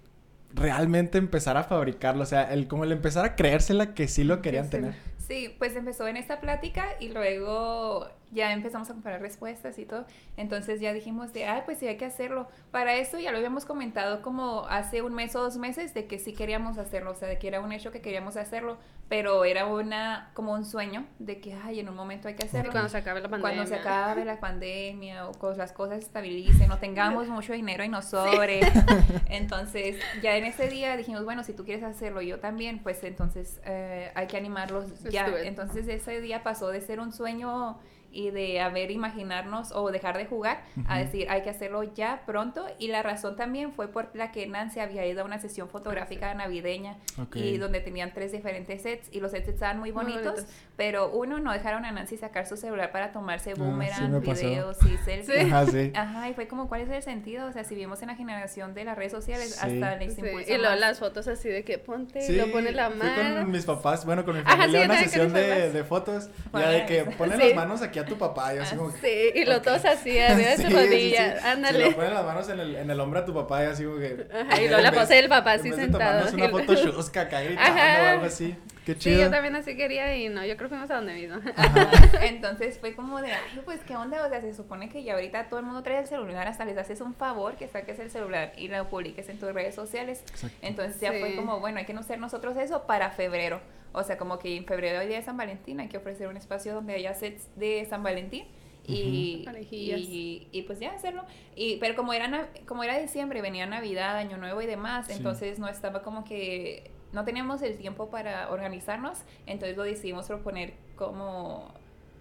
realmente empezar a fabricarlo? O sea, el como el empezar a creérsela que sí lo querían tener. Sí, pues empezó en esta plática y luego ya empezamos a comparar respuestas y todo. Entonces ya dijimos de, ah, pues sí, hay que hacerlo. Para eso ya lo habíamos comentado como hace un mes o dos meses de que sí queríamos hacerlo, o sea, de que era un hecho que queríamos hacerlo, pero era una como un sueño de que, ay, en un momento hay que hacerlo. cuando se acabe la pandemia. Cuando se acabe la pandemia o las cosas se estabilicen, no tengamos mucho dinero y nos sobre. Entonces, ya en ese día dijimos, bueno, si tú quieres hacerlo yo también, pues entonces eh, hay que animarlos ya. Entonces ese día pasó de ser un sueño y de haber imaginarnos o dejar de jugar a decir hay que hacerlo ya pronto y la razón también fue por la que Nancy había ido a una sesión fotográfica navideña y donde tenían tres diferentes sets y los sets estaban muy bonitos, pero uno no dejaron a Nancy sacar su celular para tomarse ah, boomerang, videos y selfies. Ajá, y fue como cuál es el sentido, o sea, si vimos en la generación de las redes sociales hasta les Y luego las fotos así de que ponte, lo pone la mano. con mis papás, bueno, con mi familia una sesión de, de, fotos, ya de que ponen las manos aquí tu papá. Y así como Sí, y lo todos así, arriba de su rodilla. Ándale. Se lo ponen las manos en el, en el hombro a tu papá y así como que. Ajá, y luego la pose del papá así sentado. una foto chusca acá gritando o algo así. Qué chido. Sí, yo también así quería y no, yo creo que fuimos a donde mismo. Entonces fue como de, ay, pues qué onda, o sea, se supone que ya ahorita todo el mundo trae el celular, hasta les haces un favor que saques el celular y lo publiques en tus redes sociales. Entonces ya fue como, bueno, hay que no hacer nosotros eso para febrero. O sea, como que en febrero el día de San Valentín hay que ofrecer un espacio donde haya sets de San Valentín. Y, y, y, pues ya hacerlo. Y, pero como era, como era diciembre, venía Navidad, Año Nuevo y demás, entonces no estaba como que, no teníamos el tiempo para organizarnos, entonces lo decidimos proponer como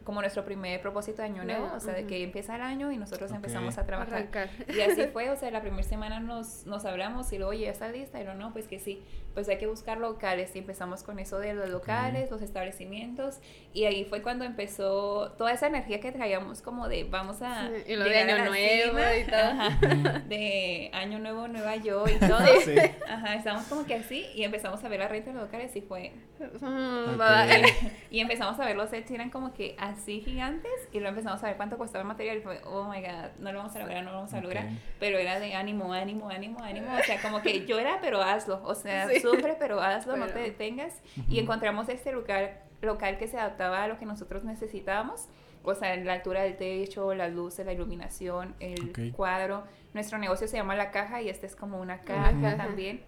como nuestro primer propósito de año nuevo, o sea, de que empieza el año y nosotros empezamos a trabajar. Y así fue, o sea, la primera semana nos, nos hablamos y luego, oye, ¿ya está lista? Y no, no, pues que sí, pues hay que buscar locales y empezamos con eso de los locales, los establecimientos y ahí fue cuando empezó toda esa energía que traíamos como de vamos a... y lo de año nuevo y todo. de año nuevo, nueva yo y todo. Sí. Ajá, estábamos como que así y empezamos a ver la renta de los locales y fue... Mm, y empezamos a ver los sets eran como que así gigantes y luego empezamos a ver cuánto costaba el material y fue, oh my god, no lo vamos a lograr, no lo vamos a lograr. Pero era de ánimo, ánimo, ánimo, ánimo. O sea, como que yo era, pero hazlo. O sea, sufre, pero hazlo, no te detengas. Y encontramos este lugar local que se adaptaba a lo que nosotros necesitábamos. O sea, la altura del techo, las luces, la iluminación, el cuadro. Nuestro negocio se llama La Caja y este es como una caja también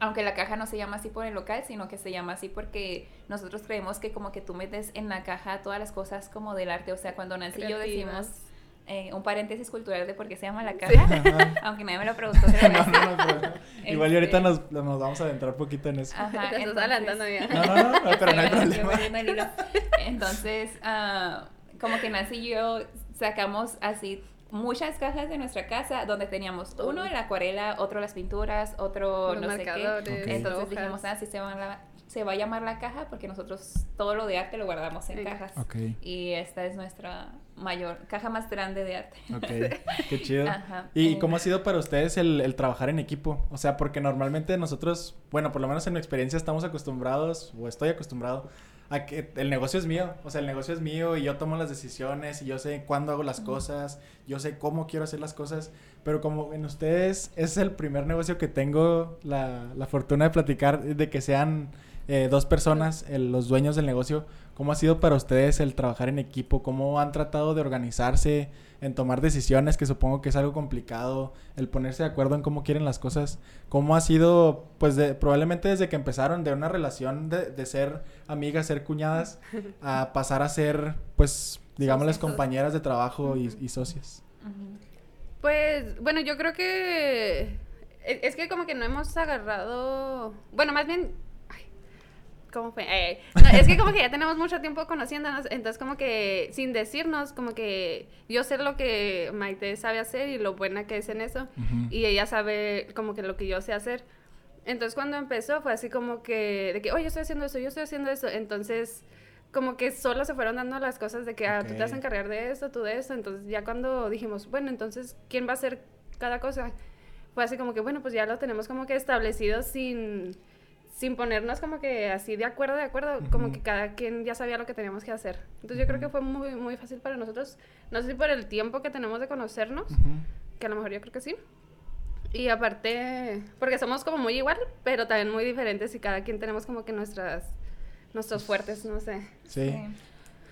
aunque la caja no se llama así por el local, sino que se llama así porque nosotros creemos que como que tú metes en la caja todas las cosas como del arte, o sea, cuando Nancy y yo decimos eh, un paréntesis cultural de por qué se llama la caja, aunque nadie me lo preguntó. Igual y ahorita nos, nos, vamos a adentrar un poquito en eso. Ajá, Te estás adelantando ya. No, no, no, pero no hay problema. Entonces, uh, como que Nancy y yo sacamos así muchas cajas de nuestra casa donde teníamos uno la acuarela, otro las pinturas, otro no sé qué. Entonces dijimos, ah, si se van a se va a llamar la caja porque nosotros todo lo de arte lo guardamos en cajas. Y esta es nuestra mayor, caja más grande de arte. Ok, qué chido. ¿Y cómo ha sido para ustedes el, trabajar en equipo? O sea, porque normalmente nosotros, bueno, por lo menos en mi experiencia estamos acostumbrados, o estoy acostumbrado, a que el negocio es mío. O sea, el negocio es mío y yo tomo las decisiones y yo sé cuándo hago las cosas, yo sé cómo quiero hacer las cosas. Pero como en ustedes es el primer negocio que tengo la, la fortuna de platicar, de que sean eh, dos personas, los dueños del negocio, ¿cómo ha sido para ustedes el trabajar en equipo? ¿Cómo han tratado de organizarse, en tomar decisiones, que supongo que es algo complicado, el ponerse de acuerdo en cómo quieren las cosas? ¿Cómo ha sido, pues probablemente desde que empezaron de una relación de, ser amigas, ser cuñadas, a pasar a ser, pues, digámosles, compañeras de trabajo y, socias? Pues, bueno, yo creo que e, es que como que no hemos agarrado, bueno, más bien ¿Cómo fue? Eh, es que como que ya tenemos mucho tiempo conociéndonos, entonces como que sin decirnos, como que yo sé lo que Maite sabe hacer y lo buena que es en eso, y ella sabe como que lo que yo sé hacer. Entonces cuando empezó fue así como que, de que, oye, yo estoy haciendo eso, yo estoy haciendo eso, entonces como que solo se fueron dando las cosas de que, ah, tú te vas a encargar de esto, tú de eso, entonces ya cuando dijimos, bueno, entonces, ¿quién va a hacer cada cosa? Fue así como que, bueno, pues ya lo tenemos como que establecido sin sin ponernos como que así de acuerdo, de acuerdo, como que cada quien ya sabía lo que teníamos que hacer. Entonces yo creo que fue muy, muy fácil para nosotros, no sé si por el tiempo que tenemos de conocernos, que a lo mejor yo creo que sí. Y aparte, porque somos como muy igual, pero también muy diferentes y cada quien tenemos como que nuestras, nuestros fuertes, no sé. sí.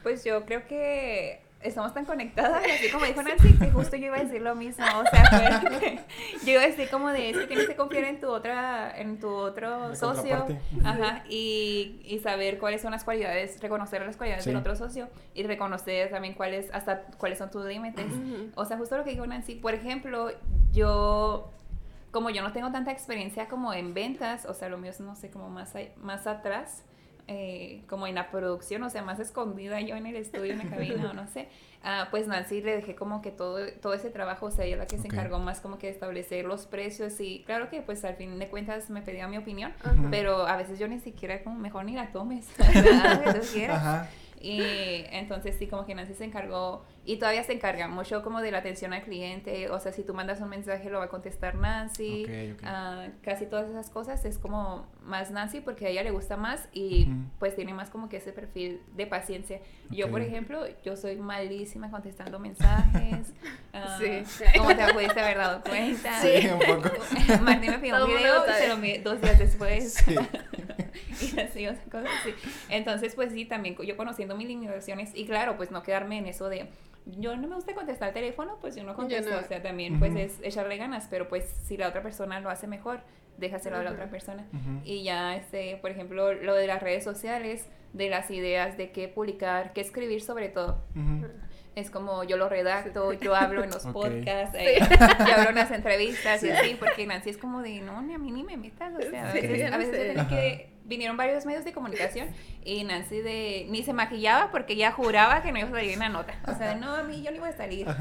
Pues yo creo que estamos tan conectadas, así como dijo Nancy, que justo yo iba a decir lo mismo, o sea, yo iba a decir como de, es que tienes que confiar en tu otra, en tu otro socio, ajá, y, y, saber cuáles son las cualidades, reconocer las cualidades del otro socio, y reconocer también cuáles, hasta cuáles son tus límites, o sea, justo lo que dijo Nancy, por ejemplo, yo, como yo no tengo tanta experiencia como en ventas, o sea, lo mío es, no sé, como más, más atrás, eh, como en la producción, o sea, más escondida yo en el estudio, en la cabina, o no sé, uh, pues Nancy le dejé como que todo, todo ese trabajo, o sea, ella la que se encargó más como que de establecer los precios y claro que pues al fin de cuentas me pedía mi opinión, pero a veces yo ni siquiera como mejor ni la tomes, Ajá. Y entonces sí, como que Nancy se encargó y todavía se encarga mucho como de la atención al cliente, o sea, si tú mandas un mensaje lo va a contestar Nancy, ah, casi todas esas cosas es como más Nancy porque a ella le gusta más y pues tiene más como que ese perfil de paciencia. Yo, por ejemplo, yo soy malísima contestando mensajes, uh, sí. como te pudiste haber dado cuenta. Sí, un poco. Martín me pidió un video y se lo dos días después. Sí. y así, o sea, cosas así. Entonces, pues sí, también yo conociendo mis limitaciones y claro, pues no quedarme en eso de yo no me gusta contestar el teléfono, pues yo no contesto, o sea, también pues es echarle ganas, pero pues si la otra persona lo hace mejor, déjaselo a la otra persona. Y ya, este, por ejemplo, lo de las redes sociales, de las ideas de qué publicar, qué escribir sobre todo. Es como yo lo redacto, yo hablo en los podcasts, eh, yo hablo en las entrevistas y así, porque Nancy es como de, no, ni a mí ni me metas, o sea, a veces, a veces que vinieron varios medios de comunicación y Nancy de ni se maquillaba porque ella juraba que no iba a salir en la nota. O sea, no, a mí yo no iba a salir.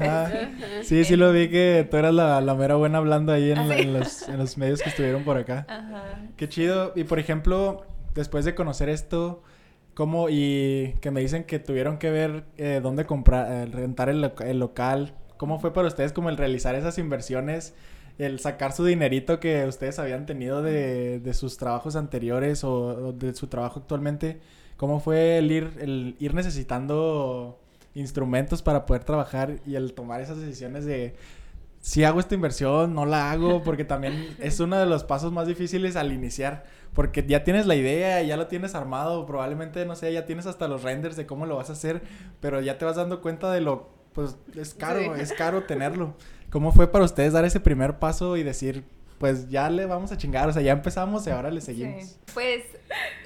Sí, sí lo vi que tú eras la, la mera buena hablando ahí en, ah, los, en, los, medios que estuvieron por acá. Ajá. Qué chido. Y por ejemplo, después de conocer esto, ¿cómo? Y que me dicen que tuvieron que ver eh, dónde comprar, eh, rentar el, local. ¿Cómo fue para ustedes como el realizar esas inversiones? el sacar su dinerito que ustedes habían tenido de, de sus trabajos anteriores o, de su trabajo actualmente, ¿cómo fue el ir, el ir necesitando instrumentos para poder trabajar y el tomar esas decisiones de si hago esta inversión, no la hago, porque también es uno de los pasos más difíciles al iniciar, porque ya tienes la idea, ya lo tienes armado, probablemente, no sé, ya tienes hasta los renders de cómo lo vas a hacer, pero ya te vas dando cuenta de lo, pues es caro, es caro tenerlo. ¿Cómo fue para ustedes dar ese primer paso y decir, pues ya le vamos a chingar, o sea, ya empezamos y ahora le seguimos? Pues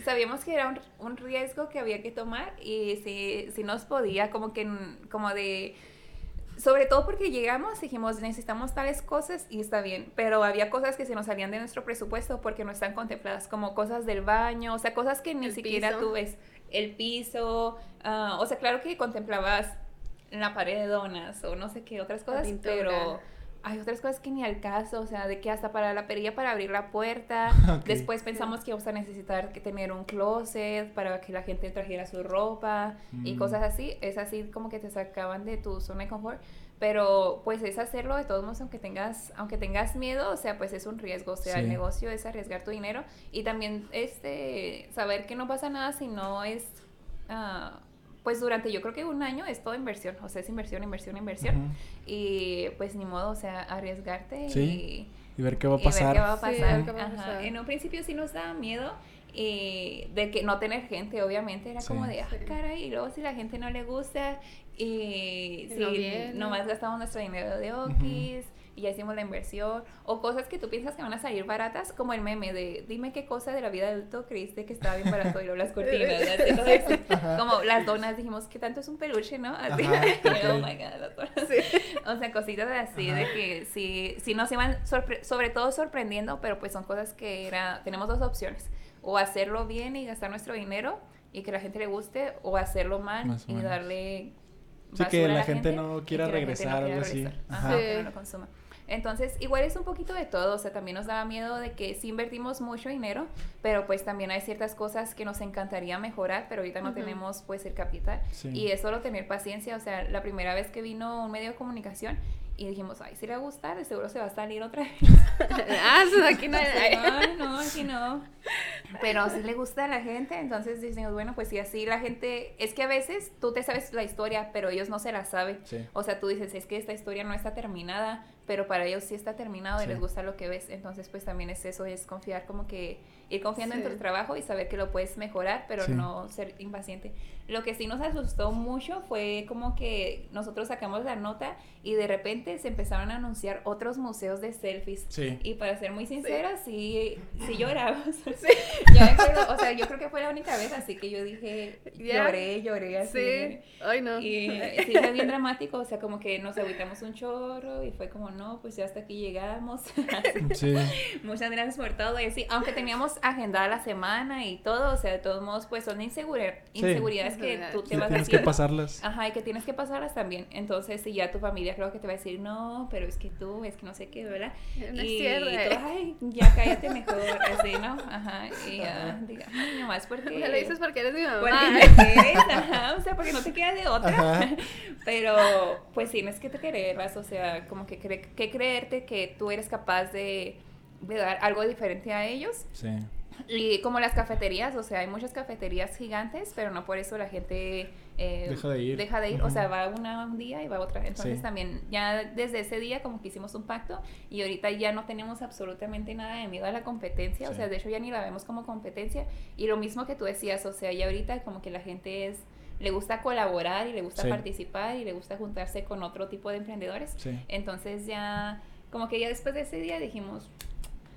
sabíamos que era un, un, riesgo que había que tomar y si, si nos podía, como que, como de sobre todo porque llegamos, dijimos, necesitamos tales cosas y está bien, pero había cosas que se nos salían de nuestro presupuesto porque no están contempladas, como cosas del baño, o sea, cosas que ni siquiera tú ves, el piso, uh, o sea, claro que contemplabas la pared de donas o no sé qué otras cosas, pero hay otras cosas que ni al caso, o sea, de que hasta para la perilla para abrir la puerta, después pensamos que vamos a necesitar que tener un closet para que la gente trajera su ropa y mm. cosas así, es así como que te sacaban de tu zona de confort, pero pues es hacerlo de todos modos aunque tengas aunque tengas miedo, o sea, pues es un riesgo, o sea, el negocio es arriesgar tu dinero y también este saber que no pasa nada si no es uh, pues durante yo creo que un año es toda inversión, o sea, es inversión, inversión, inversión. Y pues ni modo, o sea, arriesgarte y, y, ver qué va a pasar. En un principio sí nos daba miedo y de que no tener gente, obviamente, era como de, ah, caray, y luego si la gente no le gusta y, si nomás gastamos nuestro dinero de Okis y ya hicimos la inversión, o cosas que tú piensas que van a salir baratas, como el meme de dime qué cosa de la vida adulto creíste que estaba bien barato y luego las cortinas, como las donas, dijimos que tanto es un peluche, ¿no? Así, oh my god, las donas. O sea, cositas así de que sí, sí nos iban sobre todo sorprendiendo, pero pues son cosas que era, tenemos dos opciones, o hacerlo bien y gastar nuestro dinero y que la gente le guste, o hacerlo mal y darle... Sí, que la, gente, no quiera regresar, o algo así. Ajá. Que no lo consuma. Entonces, igual es un poquito de todo, o sea, también nos daba miedo de que sí invertimos mucho dinero, pero pues también hay ciertas cosas que nos encantaría mejorar, pero ahorita no tenemos pues el capital. Y es solo tener paciencia, o sea, la primera vez que vino un medio de comunicación y dijimos, ay, si le va a gustar, de seguro se va a salir otra vez. ah, aquí no hay. No, no, aquí no. Pero si le gusta a la gente, entonces decimos, bueno, pues si así la gente, es que a veces tú te sabes la historia, pero ellos no se la saben. O sea, tú dices, es que esta historia no está terminada, pero para ellos sí está terminado y les gusta lo que ves. Entonces, pues también es eso, es confiar como que ir confiando en tu trabajo y saber que lo puedes mejorar, pero no ser impaciente. Lo que sí nos asustó mucho fue como que nosotros sacamos la nota y de repente se empezaron a anunciar otros museos de selfies. Y para ser muy sincera, sí, sí, lloramos. o sea, yo creo que fue la única vez, así que yo dije, lloré, lloré así. Sí, ay no. Y sí, fue bien dramático, o sea, como que nos agüitamos un chorro y fue como, no, pues ya hasta aquí llegamos. sí. Muchas gracias por todo y así, aunque teníamos agendada la semana y todo, o sea, de todos modos, pues son inseguridades que tú te vas a Tienes que pasarlas. Ajá, y que tienes que pasarlas también. Entonces, si ya tu familia creo que te va a decir, no, pero es que tú, es que no sé qué, ¿verdad? No y. Y tú, ay, ya cállate mejor, así, ¿no? Ajá, y ya, diga, nomás porque... Me lo dices porque eres mi mamá. Porque eres, ajá, o sea, porque no te queda de otra. pero, pues tienes que te quererlas, o sea, como que, que creerte que tú eres capaz de de dar algo diferente a ellos. Sí. Y como las cafeterías, o sea, hay muchas cafeterías gigantes, pero no por eso la gente eh, deja de ir. Deja de ir, o sea, va una un día y va otra. Entonces también, ya desde ese día como que hicimos un pacto y ahorita ya no tenemos absolutamente nada de miedo a la competencia, o sea, de hecho ya ni la vemos como competencia. Y lo mismo que tú decías, o sea, ya ahorita como que la gente es le gusta colaborar y le gusta participar y le gusta juntarse con otro tipo de emprendedores. Entonces ya, como que ya después de ese día dijimos,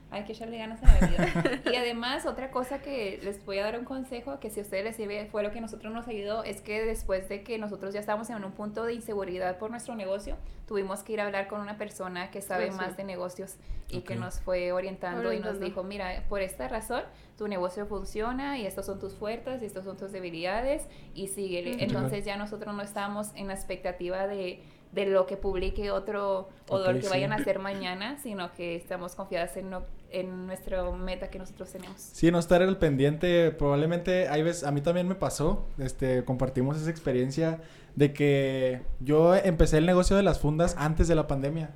hay que echarle ganas a la vida. y además, otra cosa que les voy a dar un consejo, que si a ustedes les sirve, fue lo que nosotros nos ayudó, es que después de que nosotros ya estábamos en un punto de inseguridad por nuestro negocio, tuvimos que ir a hablar con una persona que sabe más de negocios y que nos fue orientando y nos dijo, mira, por esta razón, tu negocio funciona y estos son tus fuerzas y estos son tus debilidades y síguele. Entonces ya nosotros no estábamos en la expectativa de de lo que publique otro o de lo que vayan a hacer mañana, sino que estamos confiadas en, no, en nuestra meta que nosotros tenemos. Sí, no estar el pendiente, probablemente hay veces, a mí también me pasó, este, compartimos esa experiencia de que yo empecé el negocio de las fundas antes de la pandemia.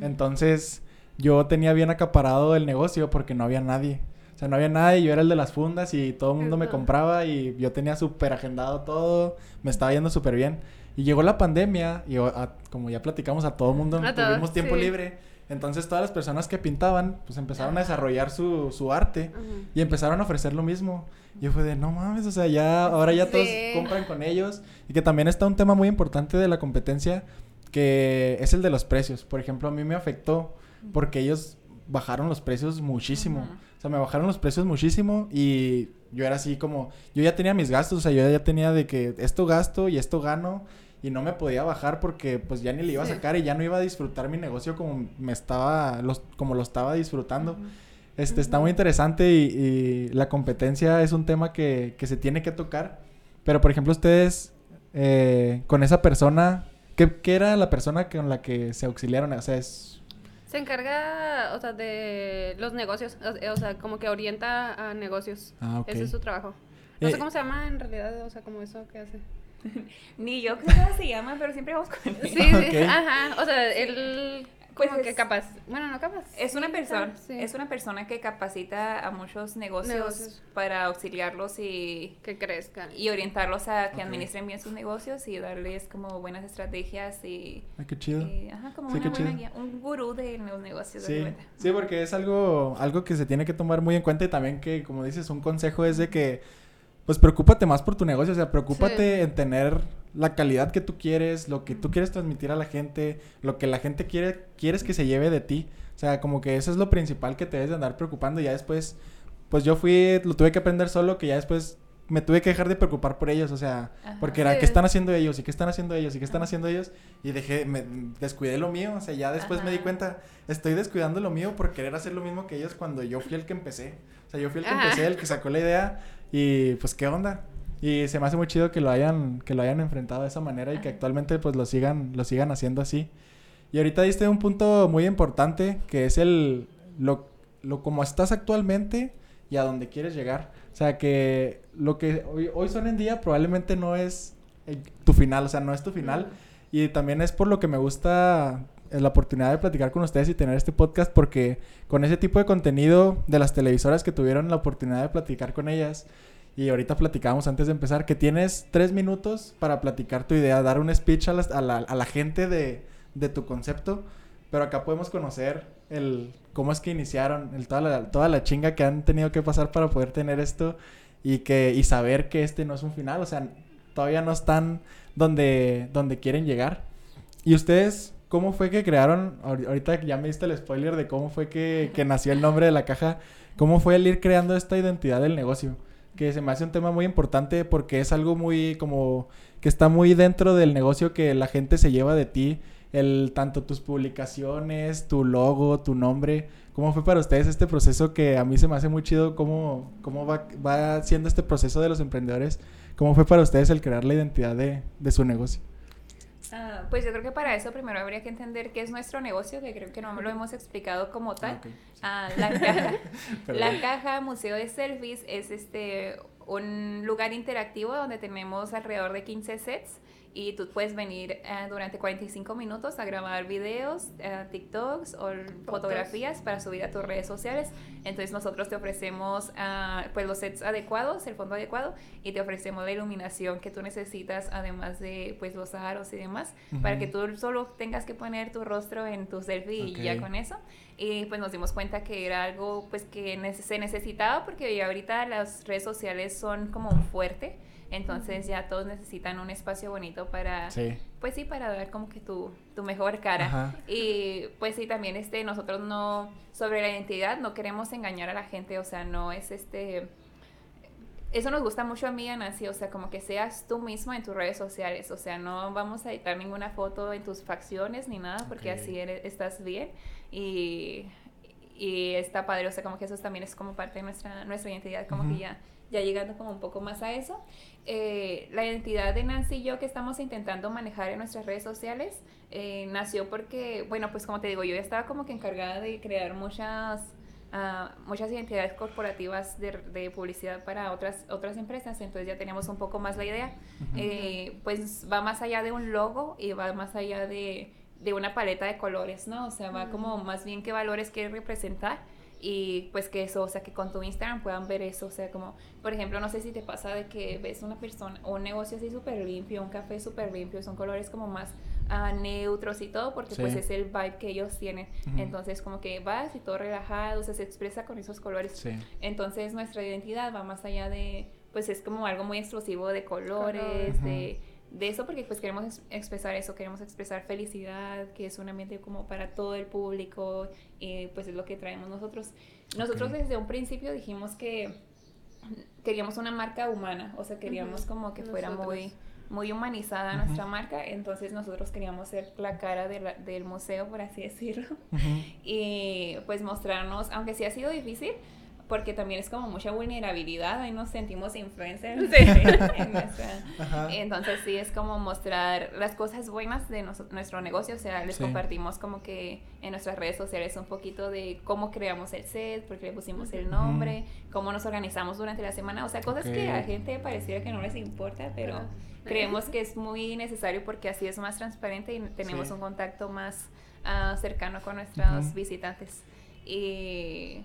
Entonces, yo tenía bien acaparado el negocio porque no había nadie. O sea, no había nadie, yo era el de las fundas y todo el mundo me compraba y yo tenía súper agendado todo, me estaba yendo súper bien. Y llegó la pandemia y como ya platicamos, a todo mundo tuvimos tiempo libre. Entonces todas las personas que pintaban, pues empezaron a desarrollar su, su arte y empezaron a ofrecer lo mismo. Y yo fue de, no mames, o sea, ya, ahora ya todos compran con ellos. Y que también está un tema muy importante de la competencia, que es el de los precios. Por ejemplo, a mí me afectó porque ellos bajaron los precios muchísimo. O sea, me bajaron los precios muchísimo y yo era así como, yo ya tenía mis gastos, o sea, yo ya tenía de que esto gasto y esto gano y no me podía bajar porque pues ya ni le iba a sacar y ya no iba a disfrutar mi negocio como me estaba, los, como lo estaba disfrutando. Este, está muy interesante y, la competencia es un tema que, que, se tiene que tocar. Pero, por ejemplo, ustedes, eh, con esa persona, ¿qué, ¿qué, era la persona con la que se auxiliaron? O sea, es Se encarga, o sea, de los negocios, o, sea, como que orienta a negocios. Ah, ok. Ese es su trabajo. No sé eh, cómo se llama en realidad, o sea, como eso que hace. Ni yo creo que se llama, pero siempre vamos con él. Sí, sí, ajá. O sea, él pues que capaz, bueno, no capaz. Es una persona, es una persona que capacita a muchos negocios, para auxiliarlos y que crezcan y orientarlos a que administren bien sus negocios y darles como buenas estrategias y Ay, qué chido. ajá, como una buena guía, un gurú de los negocios. Sí, sí, porque es algo algo que se tiene que tomar muy en cuenta y también que como dices, un consejo es de que pues preocúpate más por tu negocio, o sea, preocúpate en tener la calidad que tú quieres, lo que tú quieres transmitir a la gente, lo que la gente quiere, quieres que se lleve de ti. O sea, como que eso es lo principal que te debes de andar preocupando. Y ya después, pues yo fui, lo tuve que aprender solo, que ya después me tuve que dejar de preocupar por ellos, o sea, porque era, ¿qué están haciendo ellos? ¿Y qué están haciendo ellos? ¿Y qué están haciendo ellos? Y dejé, me descuidé lo mío, o sea, ya después me di cuenta, estoy descuidando lo mío por querer hacer lo mismo que ellos cuando yo fui el que empecé. O sea, yo fui el que empecé, el que sacó la idea y pues, ¿qué onda? Y se me hace muy chido que lo hayan, que lo hayan enfrentado de esa manera y que actualmente pues lo sigan, lo sigan haciendo así. Y ahorita diste un punto muy importante que es el lo, lo como estás actualmente y a dónde quieres llegar. O sea que lo que hoy, hoy son en día probablemente no es tu final, o sea, no es tu final. Y también es por lo que me gusta eh, la oportunidad de platicar con ustedes y tener este podcast porque con ese tipo de contenido de las televisoras que tuvieron la oportunidad de platicar con ellas, y ahorita platicábamos antes de empezar que tienes tres minutos para platicar tu idea, dar un speech a, la, a la, gente de, de, tu concepto. Pero acá podemos conocer el cómo es que iniciaron, el, toda, la, toda la chinga que han tenido que pasar para poder tener esto y, que, y saber que este no es un final. O sea, todavía no están donde, donde quieren llegar. ¿Y ustedes cómo fue que crearon? Ahorita ya me diste el spoiler de cómo fue que, que nació el nombre de la caja. ¿Cómo fue el ir creando esta identidad del negocio? que se me hace un tema muy importante porque es algo muy como que está muy dentro del negocio que la gente se lleva de ti, el tanto tus publicaciones, tu logo, tu nombre. ¿Cómo fue para ustedes este proceso que a mí se me hace muy chido cómo, cómo va, va siendo este proceso de los emprendedores? ¿Cómo fue para ustedes el crear la identidad de, de su negocio? Ah, pues yo creo que para eso primero habría que entender qué es nuestro negocio, que creo que no lo hemos explicado como tal. Ah, la, caja, la caja Museo de Selfies es este un lugar interactivo donde tenemos alrededor de 15 sets y tú puedes venir eh, durante 45 minutos a grabar videos, eh, TikToks o fotografías para subir a tus redes sociales. Entonces nosotros te ofrecemos uh, pues los sets adecuados, el fondo adecuado y te ofrecemos la iluminación que tú necesitas además de pues los aros y demás para que tú solo tengas que poner tu rostro en tu selfie y ya con eso. Y pues nos dimos cuenta que era algo pues que se necesitaba porque ahorita las redes sociales son como un fuerte. Entonces ya todos necesitan un espacio bonito para, pues sí, para dar como que tu, tu mejor cara. Y pues sí, también este, nosotros no, sobre la identidad, no queremos engañar a la gente, o sea, no es este, eso nos gusta mucho a mí, Nancy, o sea, como que seas tú mismo en tus redes sociales, o sea, no vamos a editar ninguna foto en tus facciones ni nada, porque así eres, estás bien. Y, y está padre, o sea, como que eso también es como parte de nuestra, nuestra identidad, como que ya ya llegando como un poco más a eso, eh, la identidad de Nancy y yo que estamos intentando manejar en nuestras redes sociales eh, nació porque, bueno, pues como te digo, yo ya estaba como que encargada de crear muchas, uh, muchas identidades corporativas de, de, publicidad para otras, otras empresas, entonces ya teníamos un poco más la idea. Eh, pues va más allá de un logo y va más allá de, de una paleta de colores, ¿no? O sea, va como más bien qué valores quiere representar y pues que eso, o sea, que con tu Instagram puedan ver eso, o sea, como, por ejemplo, no sé si te pasa de que ves una persona, un negocio así súper limpio, un café súper limpio, son colores como más uh, neutros y todo, porque pues es el vibe que ellos tienen. Entonces, como que vas y todo relajado, o sea, se expresa con esos colores. Entonces, nuestra identidad va más allá de, pues es como algo muy exclusivo de colores, de de eso porque pues queremos expresar eso, queremos expresar felicidad, que es un ambiente como para todo el público y pues es lo que traemos nosotros. Nosotros desde un principio dijimos que queríamos una marca humana, o sea, queríamos como que fuera muy muy humanizada nuestra marca, entonces nosotros queríamos ser la cara del museo, por así decirlo, y pues mostrarnos, aunque sí ha sido difícil, porque también es como mucha vulnerabilidad, ahí nos sentimos influencers. entonces sí, es como mostrar las cosas buenas de nuestro negocio, o sea, les compartimos como que en nuestras redes sociales un poquito de cómo creamos el set, por qué le pusimos el nombre, cómo nos organizamos durante la semana, o sea, cosas que a la gente pareciera que no les importa, pero creemos que es muy necesario porque así es más transparente y tenemos un contacto más uh, cercano con nuestros visitantes. Y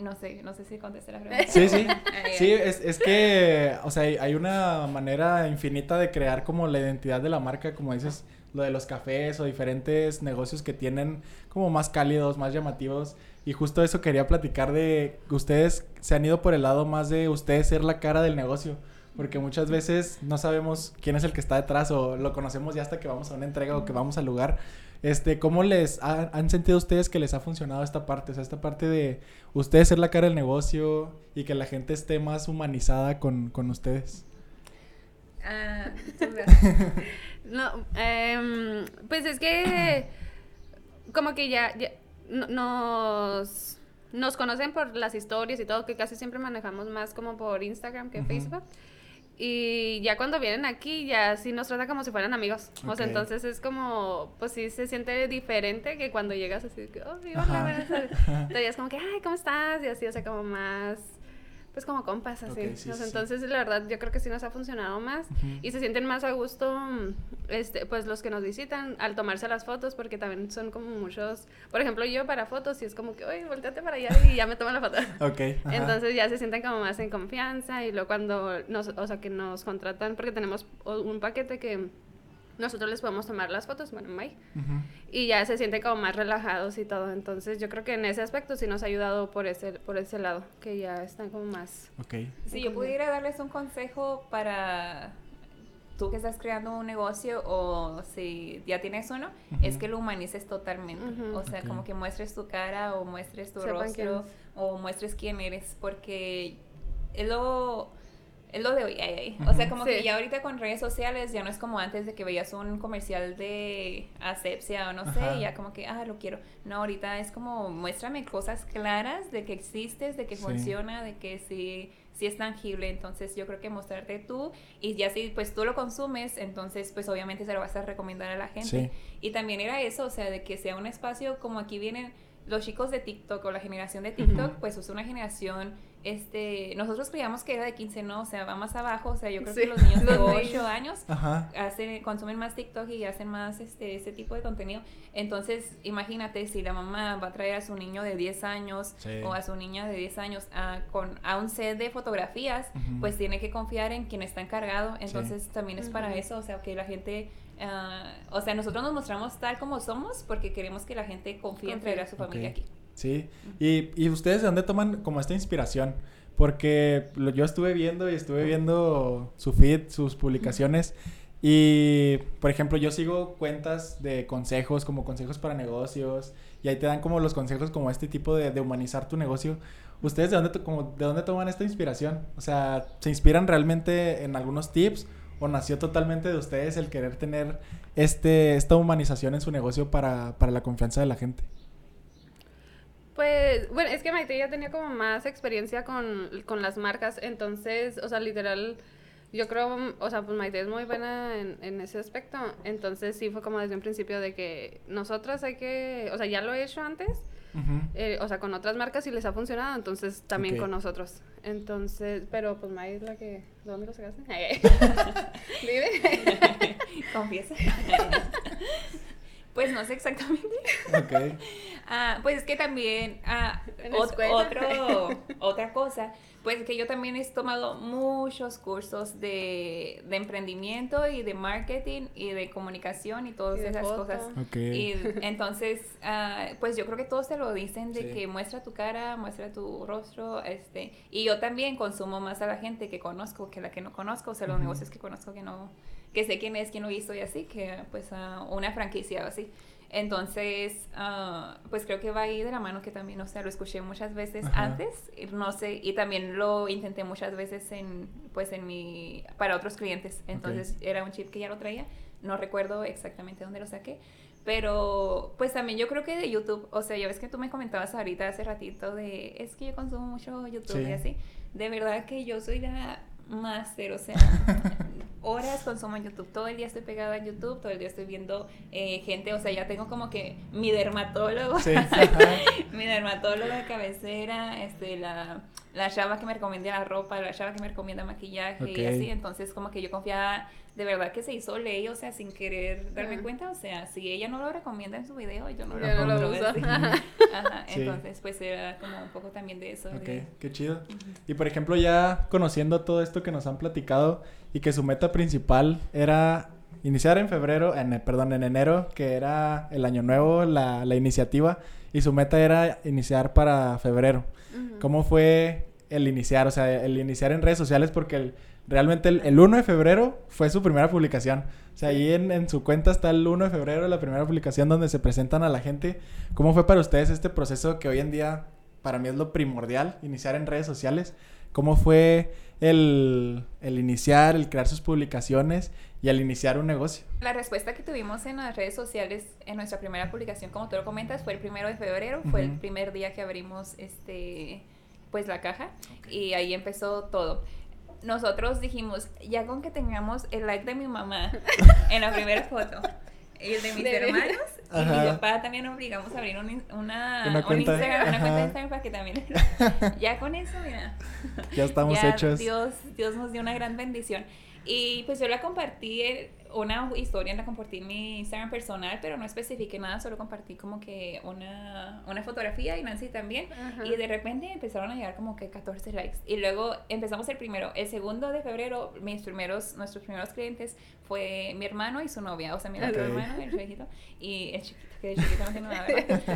no sé, no sé si contesté la pregunta. Sí, sí. sí, es, es que, o sea, hay una manera infinita de crear como la identidad de la marca, como dices, lo de los cafés o diferentes negocios que tienen como más cálidos, más llamativos. Y justo eso quería platicar de que ustedes se han ido por el lado más de ustedes ser la cara del negocio. Porque muchas veces no sabemos quién es el que está detrás o lo conocemos ya hasta que vamos a una entrega o que vamos al lugar. Este, ¿cómo les han sentido ustedes que les ha funcionado esta parte? O sea, esta parte de ustedes ser la cara del negocio y que la gente esté más humanizada con, ustedes. Ah, no, em, pues es que como que ya, nos, nos conocen por las historias y todo, que casi siempre manejamos más como por Instagram que Facebook. Y ya cuando vienen aquí, ya sí nos trata como si fueran amigos. O sea, entonces es como, pues sí se siente diferente que cuando llegas así, que, oh, hola, Entonces es como que, ay, ¿cómo estás? Y así, o sea, como más pues como compas, así. entonces, la verdad, yo creo que sí nos ha funcionado más y se sienten más a gusto, este, pues los que nos visitan al tomarse las fotos, porque también son como muchos, por ejemplo, yo para fotos y es como que, oye, volteate para allá y ya me toman la foto. ok. Entonces ya se sienten como más en confianza y luego cuando nos, o sea, que nos contratan, porque tenemos un paquete que nosotros les podemos tomar las fotos, bueno, May, y ya se sienten como más relajados y todo. Entonces yo creo que en ese aspecto sí nos ha ayudado por ese, por ese lado, que ya están como más... Ok. Si yo pudiera darles un consejo para tú que estás creando un negocio o si ya tienes uno, es que lo humanices totalmente. O sea, como que muestres tu cara o muestres tu rostro o muestres quién eres, porque es lo es lo de hoy. O sea, como que ya ahorita con redes sociales ya no es como antes de que veías un comercial de asepsia o no sé, y ya como que, ah, lo quiero. No, ahorita es como, muéstrame cosas claras de que existes, de que funciona, de que sí, sí es tangible. Entonces yo creo que mostrarte tú y ya si pues tú lo consumes, entonces pues obviamente se lo vas a recomendar a la gente. Y también era eso, o sea, de que sea un espacio como aquí vienen los chicos de TikTok o la generación de TikTok, pues es una generación este, nosotros creíamos que era de 15, no, o sea, va más abajo, o sea, yo creo que los niños de 8 años hacen, consumen más TikTok y hacen más este, ese tipo de contenido. Entonces, imagínate si la mamá va a traer a su niño de 10 años o a su niña de 10 años a, con, a un set de fotografías, pues tiene que confiar en quien está encargado. Entonces, también es para eso, o sea, que la gente ah, o sea, nosotros nos mostramos tal como somos porque queremos que la gente confíe en traer a su familia aquí. Sí, y, y ustedes de dónde toman como esta inspiración? Porque yo estuve viendo y estuve viendo su feed, sus publicaciones. Y, por ejemplo, yo sigo cuentas de consejos, como consejos para negocios. Y ahí te dan como los consejos como este tipo de, de humanizar tu negocio. ¿Ustedes de dónde, como, de dónde toman esta inspiración? O sea, ¿se inspiran realmente en algunos tips? ¿O nació totalmente de ustedes el querer tener este, esta humanización en su negocio para, para la confianza de la gente? Pues, bueno, es que Maite ya tenía como más experiencia con, con las marcas, entonces, o sea, literal, yo creo, o sea, pues Maite es muy buena en, en, ese aspecto, entonces sí fue como desde un principio de que nosotras hay que, o sea, ya lo he hecho antes, eh, o sea, con otras marcas y les ha funcionado, entonces también con nosotros. Entonces, pero pues Maite es la que, ¿dónde lo sacaste? ¿Vive? Confiesa. Pues no sé exactamente. Ok. ah, pues es que también, ah, otro, otra cosa, pues que yo también he tomado muchos cursos de, de emprendimiento y de marketing y de comunicación y todas esas cosas. Y entonces, ah, pues yo creo que todos te lo dicen de que muestra tu cara, muestra tu rostro, este, y yo también consumo más a la gente que conozco que la que no conozco, o sea, los negocios que conozco que no que sé quién es, quién lo hizo y así, que pues a una franquicia o así. Entonces, uh, pues creo que va ahí de la mano que también, o sea, lo escuché muchas veces antes, no sé, y también lo intenté muchas veces en, pues en mi, para otros clientes. Entonces, era un chip que ya lo traía, no recuerdo exactamente dónde lo saqué, pero pues también yo creo que de YouTube, o sea, ya ves que tú me comentabas ahorita hace ratito de, es que yo consumo mucho YouTube y así, de verdad que yo soy la máster, o sea, horas consumo en YouTube, todo el día estoy pegada a YouTube, todo el día estoy viendo eh, gente, o sea, ya tengo como que mi dermatólogo, mi dermatólogo de cabecera, este, la, la chava que me recomienda la ropa, la chava que me recomienda maquillaje y así, entonces como que yo confiaba de verdad que se hizo ley, o sea, sin querer darme cuenta, o sea, si ella no lo recomienda en su video, yo no lo, no lo uso. Ajá, entonces pues era como un poco también de eso. Ok, qué chido. Y por ejemplo, ya conociendo todo esto que nos han platicado y que su meta principal era iniciar en febrero, en, perdón, en enero, que era el año nuevo, la, la iniciativa, y su meta era iniciar para febrero. ¿Cómo fue el iniciar? O sea, el iniciar en redes sociales porque... El, realmente el, 1 de febrero fue su primera publicación. O sea, ahí en, su cuenta está el 1 de febrero, la primera publicación donde se presentan a la gente. ¿Cómo fue para ustedes este proceso que hoy en día para mí es lo primordial, iniciar en redes sociales? ¿Cómo fue el, el iniciar, el crear sus publicaciones y al iniciar un negocio? La respuesta que tuvimos en las redes sociales en nuestra primera publicación, como tú lo comentas, fue el primero de febrero, fue el primer día que abrimos este pues la caja y ahí empezó todo. Nosotros dijimos, ya con que tengamos el like de mi mamá en la primera foto y el de mis hermanos y mi papá también obligamos a abrir una, una, cuenta. Instagram, una cuenta de Instagram para que también ya con eso mira. Ya estamos hechos. Dios Dios nos dio una gran bendición. Y pues yo la compartí una historia la compartí en mi Instagram personal, pero no especifiqué nada, solo compartí como que una, una fotografía y Nancy también. Y de repente empezaron a llegar como que 14 likes. Y luego empezamos el primero. El segundo de febrero, mis primeros, nuestros primeros clientes fue mi hermano y su novia. O sea, mi hermano, el viejito, y el chiquito, que de chiquito no tiene nada,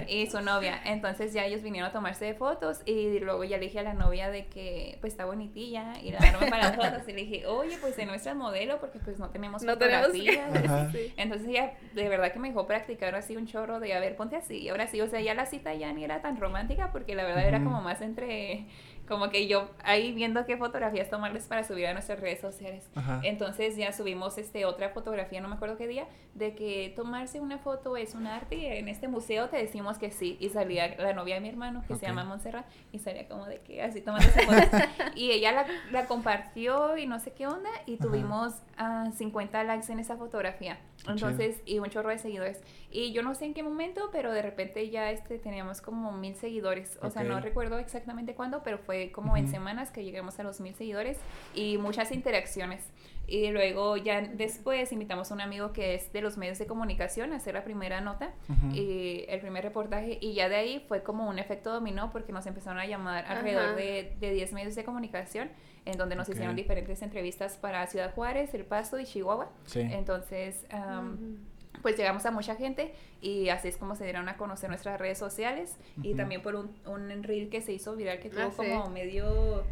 y su novia. Entonces ya ellos vinieron a tomarse fotos y luego ya le dije a la novia de que pues está bonitilla y la arma para las fotos. Y le dije, oye, pues de nuestra modelo porque pues no tenemos no entonces ella de verdad que me dejó practicar así un chorro de, a ver, ponte así. Y ahora sí, o sea, ya la cita ya ni era tan romántica porque la verdad era como más entre como que yo ahí viendo qué fotografías tomarles para subir a nuestras redes sociales. Entonces ya subimos este otra fotografía, no me acuerdo qué día, de que tomarse una foto es un arte y en este museo te decimos que sí. Y salía la novia de mi hermano, que se llama Montserrat, y salía como de que así tomando esa foto. y ella la, la, compartió y no sé qué onda, y tuvimos 50 ah, likes en esa fotografía. Entonces, y un chorro de seguidores. Y yo no sé en qué momento, pero de repente ya este teníamos como mil seguidores. O sea, no recuerdo exactamente cuándo, pero fue como en semanas que llegamos a los mil seguidores y muchas interacciones. Y luego ya después invitamos a un amigo que es de los medios de comunicación a hacer la primera nota y el primer reportaje. Y ya de ahí fue como un efecto dominó porque nos empezaron a llamar alrededor de, de 10 medios de comunicación en donde nos hicieron diferentes entrevistas para Ciudad Juárez, El Paso y Chihuahua. Entonces, pues llegamos a mucha gente y así es como se dieron a conocer nuestras redes sociales y también por un, un reel que se hizo viral que tuvo ah, como medio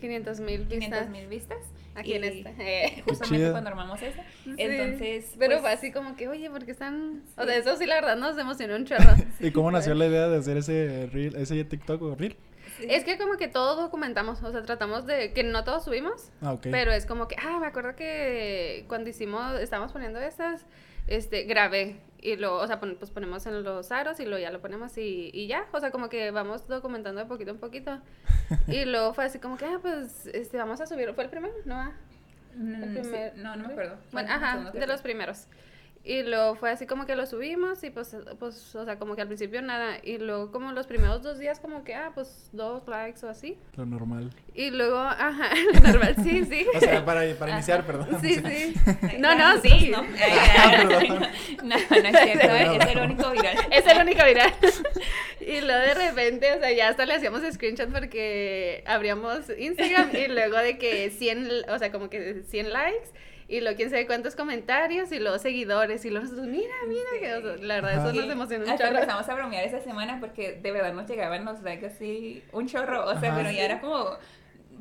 500 mil vistas. mil vistas. Aquí en este. Justamente cuando armamos eso. Entonces. Pero pues fue así como que, oye, porque están. O sea, eso sí, la verdad, nos emocionó un chorro. ¿Y cómo nació la idea de hacer ese reel, ese TikTok o reel? Es que como que todo documentamos, o sea, tratamos de que no todos subimos, ah, pero es como que, ah, me acuerdo que cuando hicimos, estábamos poniendo estas, este, grabé y lo, o sea, pues ponemos en los aros y luego ya lo ponemos y, y ya, o sea, como que vamos documentando de poquito en poquito. y luego fue así como que, ah, pues, este, vamos a subir, ¿fue el primero? No, mm, el primer, no, no me acuerdo. Bueno, ajá, de los primeros. Y luego fue así como que lo subimos y pues, pues, o sea, como que al principio nada. Y luego como los primeros dos días como que, ah, pues dos likes o así. Lo normal. Y luego, ajá, lo normal, sí, sí. o sea, para, para iniciar, perdón. Sí, sí. No, no, sí. No, no, no es cierto, es el único viral. Es el único viral. y luego de repente, o sea, ya hasta le hacíamos screenshot porque abríamos Instagram y luego de que 100, o sea, como que 100 likes y luego quién sabe cuántos comentarios y luego seguidores y luego mira, mira, que, la verdad eso nos emocionó un chorro. empezamos a bromear esa semana porque de verdad nos llegaban los likes así un chorro, o sea, pero ya era como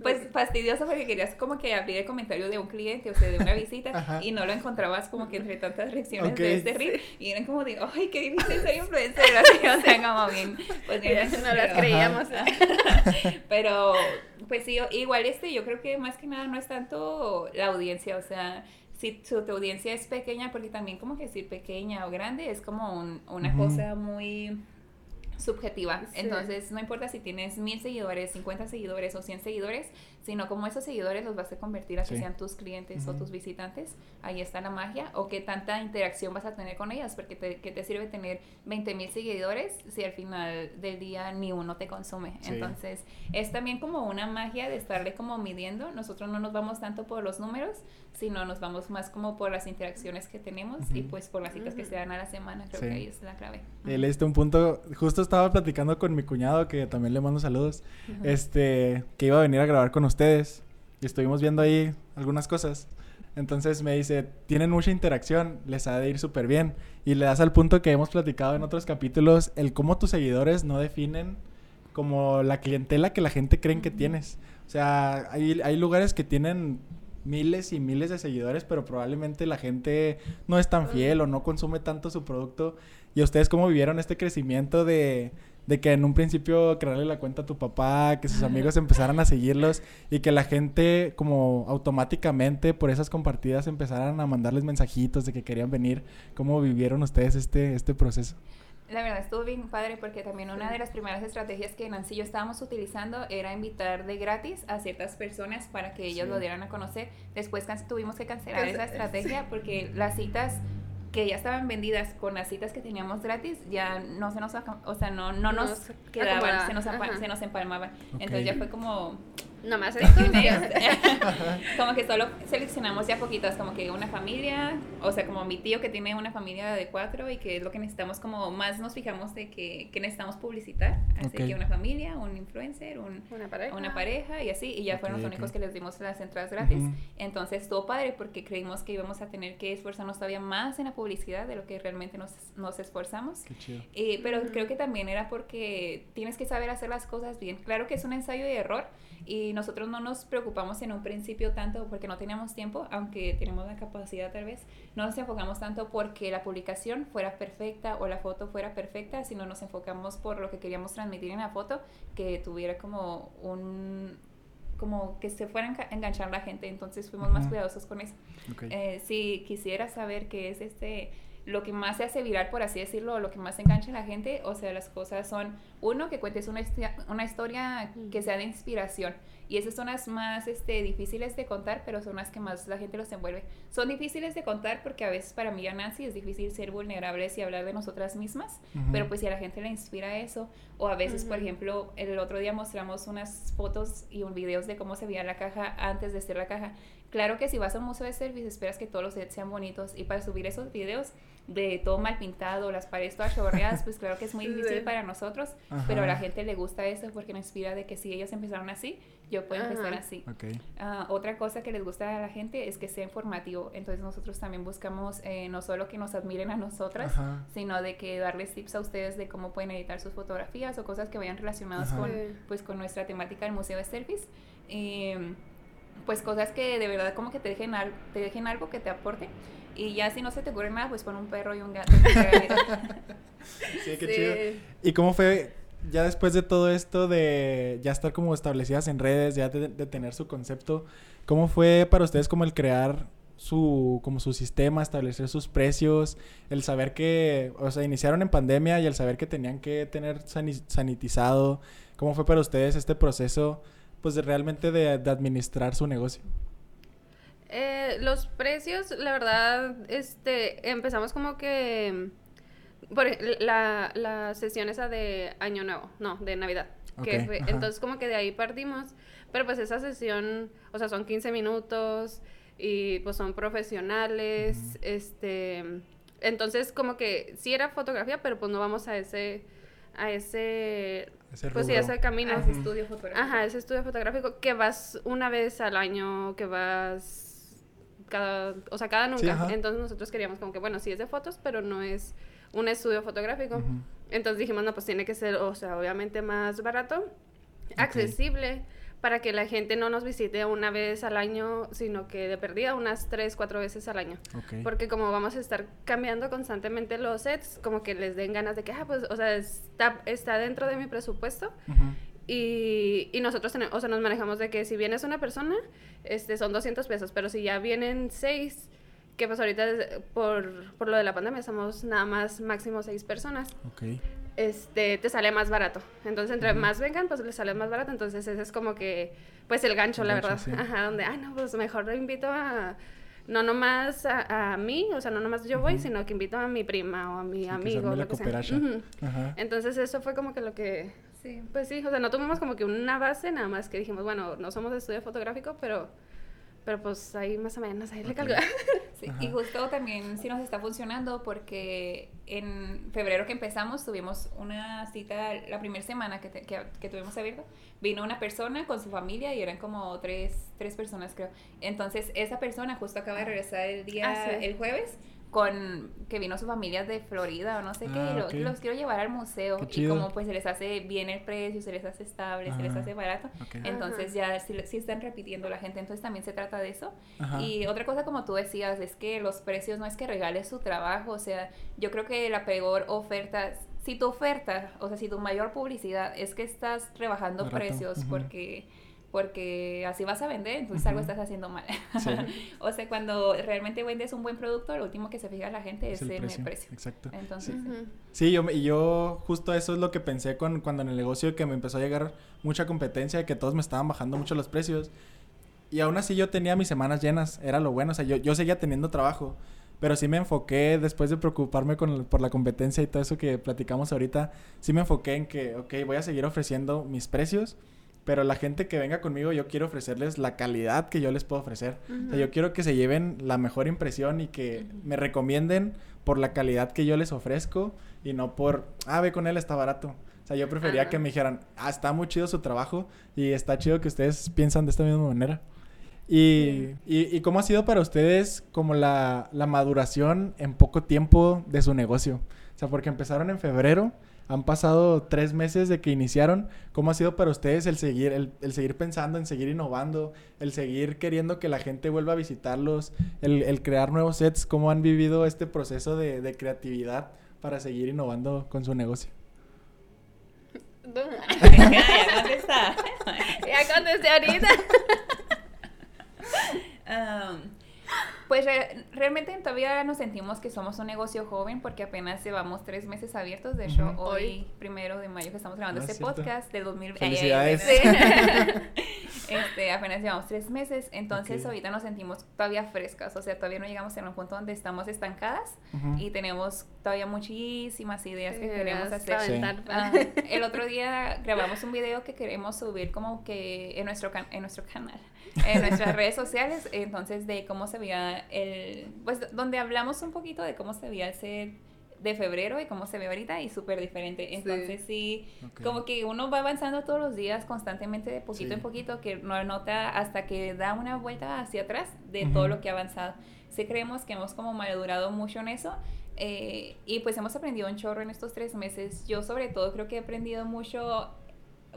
pues fastidioso porque querías como que abrir el comentario de un cliente, o sea, de una visita, y no lo encontrabas como que entre tantas reacciones de este reel, y eran como de, ay, qué difícil ser influencer, así, o sea, como bien, pues bien, no las creíamos. pero, pues sí, igual este, yo creo que más que nada no es tanto la audiencia, o sea, si tu, audiencia es pequeña, porque también como que decir pequeña o grande es como un, una cosa muy subjetiva. Entonces, no importa si tienes mil seguidores, 50 seguidores o 100 seguidores, sino como esos seguidores los vas a convertir a que sean tus clientes o tus visitantes. Ahí está la magia. O qué tanta interacción vas a tener con ellas, porque te, ¿qué te sirve tener 20 mil seguidores si al final del día ni uno te consume? Entonces, es también como una magia de estarle como midiendo. Nosotros no nos vamos tanto por los números, sino nos vamos más como por las interacciones que tenemos y pues por las citas que se dan a la semana. Creo que ahí es la clave. Él este un punto, justo estaba platicando con mi cuñado, que también le mando saludos, este, que iba a venir a grabar con ustedes y estuvimos viendo ahí algunas cosas. Entonces me dice, tienen mucha interacción, les ha de ir súper bien. Y le das al punto que hemos platicado en otros capítulos, el cómo tus seguidores no definen como la clientela que la gente cree que tienes. O sea, hay, hay lugares que tienen miles y miles de seguidores, pero probablemente la gente no es tan fiel o no consume tanto su producto. ¿Y ustedes cómo vivieron este crecimiento de, de que en un principio crearle la cuenta a tu papá, que sus amigos empezaran a seguirlos y que la gente como automáticamente por esas compartidas empezaran a mandarles mensajitos de que querían venir? ¿Cómo vivieron ustedes este, este proceso? la verdad estuvo bien padre porque también una de las primeras estrategias que Nancy y yo estábamos utilizando era invitar de gratis a ciertas personas para que ellos lo dieran a conocer. Después tuvimos que cancelar esa estrategia porque las citas que ya estaban vendidas con las citas que teníamos gratis, ya no se nos, o sea, no, no nos, quedaban, se nos, se nos empalmaban. Entonces ya fue como, Nomás como que solo seleccionamos ya poquitas, como que una familia, o sea, como mi tío que tiene una familia de cuatro y que es lo que necesitamos, como más nos fijamos de que, que necesitamos publicitar. Así que una familia, un influencer, un, una, pareja. una pareja y así, y ya fueron los únicos que les dimos las entradas gratis. Entonces estuvo padre porque creímos que íbamos a tener que esforzarnos todavía más en la publicidad de lo que realmente nos, nos esforzamos. Qué pero creo que también era porque tienes que saber hacer las cosas bien. Claro que es un ensayo de error y nosotros no nos preocupamos en un principio tanto porque no teníamos tiempo, aunque tenemos la capacidad tal vez, no nos enfocamos tanto porque la publicación fuera perfecta o la foto fuera perfecta, sino nos enfocamos por lo que queríamos transmitir en la foto, que tuviera como un como que se fuera a enganchar la gente, entonces fuimos más cuidadosos con eso. Eh, si quisiera saber qué es este lo que más se hace viral, por así decirlo, lo que más engancha a la gente, o sea, las cosas son, uno, que cuentes una, una historia que sea de inspiración. Y esas son las más este, difíciles de contar, pero son las que más la gente los envuelve. Son difíciles de contar porque a veces para mí a Nancy es difícil ser vulnerables y hablar de nosotras mismas, pero pues si a la gente le inspira eso, o a veces, por ejemplo, el otro día mostramos unas fotos y un videos de cómo se veía la caja antes de ser la caja. Claro que si vas a un museo de service esperas que todos los sets sean bonitos y para subir esos videos de todo mal pintado, las paredes todas chorreadas, pues claro que es muy difícil para nosotros, pero a la gente le gusta eso porque nos inspira de que si ellos empezaron así, yo puedo empezar así. Ah, otra cosa que les gusta a la gente es que sea informativo, entonces nosotros también buscamos eh, no solo que nos admiren a nosotras, sino de que darles tips a ustedes de cómo pueden editar sus fotografías o cosas que vayan relacionadas con, pues, con nuestra temática del Museo de Selfies. Eh, pues cosas que de verdad como que te dejen, te dejen algo que te aporte. Y ya si no se te ocurre nada, pues pon un perro y un gato. sí, qué chido. ¿Y cómo fue ya después de todo esto de ya estar como establecidas en redes, ya de, tener su concepto, ¿cómo fue para ustedes como el crear su como su sistema, establecer sus precios, el saber que, o sea, iniciaron en pandemia y el saber que tenían que tener sanitizado, ¿cómo fue para ustedes este proceso pues realmente de, administrar su negocio? Eh, los precios, la verdad, este, empezamos como que por la, la sesión esa de Año Nuevo, no, de Navidad. que fue, entonces como que de ahí partimos, pero pues esa sesión, o sea, son 15 minutos y pues son profesionales, este, entonces como que sí era fotografía, pero pues no vamos a ese, a ese, pues sí, ese camino. ese estudio fotográfico. Ajá, ese estudio fotográfico que vas una vez al año, que vas cada, o sea, cada nunca. Entonces nosotros queríamos como que, bueno, sí es de fotos, pero no es un estudio fotográfico. Entonces dijimos, no, pues tiene que ser, o sea, obviamente más barato, accesible, para que la gente no nos visite una vez al año, sino que de perdida unas tres, cuatro veces al año. Porque como vamos a estar cambiando constantemente los sets, como que les den ganas de que, ah, pues, o sea, está, está dentro de mi presupuesto. y, y, nosotros tenemos, o sea, nos manejamos de que si vienes una persona, este, son 200 pesos, pero si ya vienen seis, que pues ahorita por, por lo de la pandemia somos nada más máximo seis personas. Okay este, te sale más barato. Entonces, entre más vengan, pues les sale más barato. Entonces, ese es como que, pues, el gancho, la verdad. Ajá, donde, ah, no, pues mejor lo invito a, no nomás a, a, mí, o sea, no nomás yo voy, sino que invito a mi prima o a mi amigo. Lo que sea. Entonces, eso fue como que lo que, sí, pues sí, o sea, no tuvimos como que una base, nada más que dijimos, bueno, no somos de estudio fotográfico, pero pero pues ahí más o menos, ahí le calculo. Sí, y justo también sí nos está funcionando porque en febrero que empezamos tuvimos una cita, la primera semana que, que, tuvimos abierto, vino una persona con su familia y eran como tres, tres personas creo. Entonces esa persona justo acaba de regresar el día, ah, el jueves con que vino su familia de Florida o no sé qué, ah, y los quiero llevar al museo y como pues se les hace bien el precio, se les hace estable, se les hace barato, entonces ya sí, están repitiendo la gente, entonces también se trata de eso. Y otra cosa como tú decías es que los precios no es que regales su trabajo, o sea, yo creo que la peor oferta, si tu oferta, o sea, si tu mayor publicidad es que estás rebajando precios porque porque así vas a vender, entonces algo estás haciendo mal. o sea, cuando realmente vendes un buen producto, lo último que se fija la gente es, en el precio. Exacto. Entonces, sí. yo, y yo justo eso es lo que pensé con, cuando en el negocio que me empezó a llegar mucha competencia, que todos me estaban bajando mucho los precios. Y aún así yo tenía mis semanas llenas, era lo bueno, o sea, yo, yo seguía teniendo trabajo. Pero sí me enfoqué, después de preocuparme con, por la competencia y todo eso que platicamos ahorita, sí me enfoqué en que, ok, voy a seguir ofreciendo mis precios pero la gente que venga conmigo, yo quiero ofrecerles la calidad que yo les puedo ofrecer. O sea, yo quiero que se lleven la mejor impresión y que me recomienden por la calidad que yo les ofrezco y no por, ah, ve con él, está barato. O sea, yo prefería que me dijeran, ah, está muy chido su trabajo y está chido que ustedes piensan de esta misma manera. Y, y, cómo ha sido para ustedes como la, la maduración en poco tiempo de su negocio? O sea, porque empezaron en febrero han pasado tres meses de que iniciaron. ¿Cómo ha sido para ustedes el seguir, el, seguir pensando, en seguir innovando, el seguir queriendo que la gente vuelva a visitarlos, el, crear nuevos sets? ¿Cómo han vivido este proceso de, creatividad para seguir innovando con su negocio? ya contesté. ya contesté ahorita. um, Pues realmente todavía nos sentimos que somos un negocio joven porque apenas llevamos tres meses abiertos. De hecho, hoy, primero de mayo, que estamos grabando ah, este podcast de 2020. Felicidades. este, apenas llevamos tres meses, entonces ahorita nos sentimos todavía frescas. O sea, todavía no llegamos a un punto donde estamos estancadas y tenemos todavía muchísimas ideas que queremos hacer. Ah, el otro día grabamos un video que queremos subir como que en nuestro, en nuestro canal en nuestras redes sociales, entonces de cómo se veía el, pues donde hablamos un poquito de cómo se veía ese de febrero y cómo se ve ahorita y súper diferente. Entonces sí, como que uno va avanzando todos los días constantemente de poquito en poquito que no nota hasta que da una vuelta hacia atrás de todo lo que ha avanzado. Sí creemos que hemos como madurado mucho en eso eh, y pues hemos aprendido un chorro en estos tres meses. Yo sobre todo creo que he aprendido mucho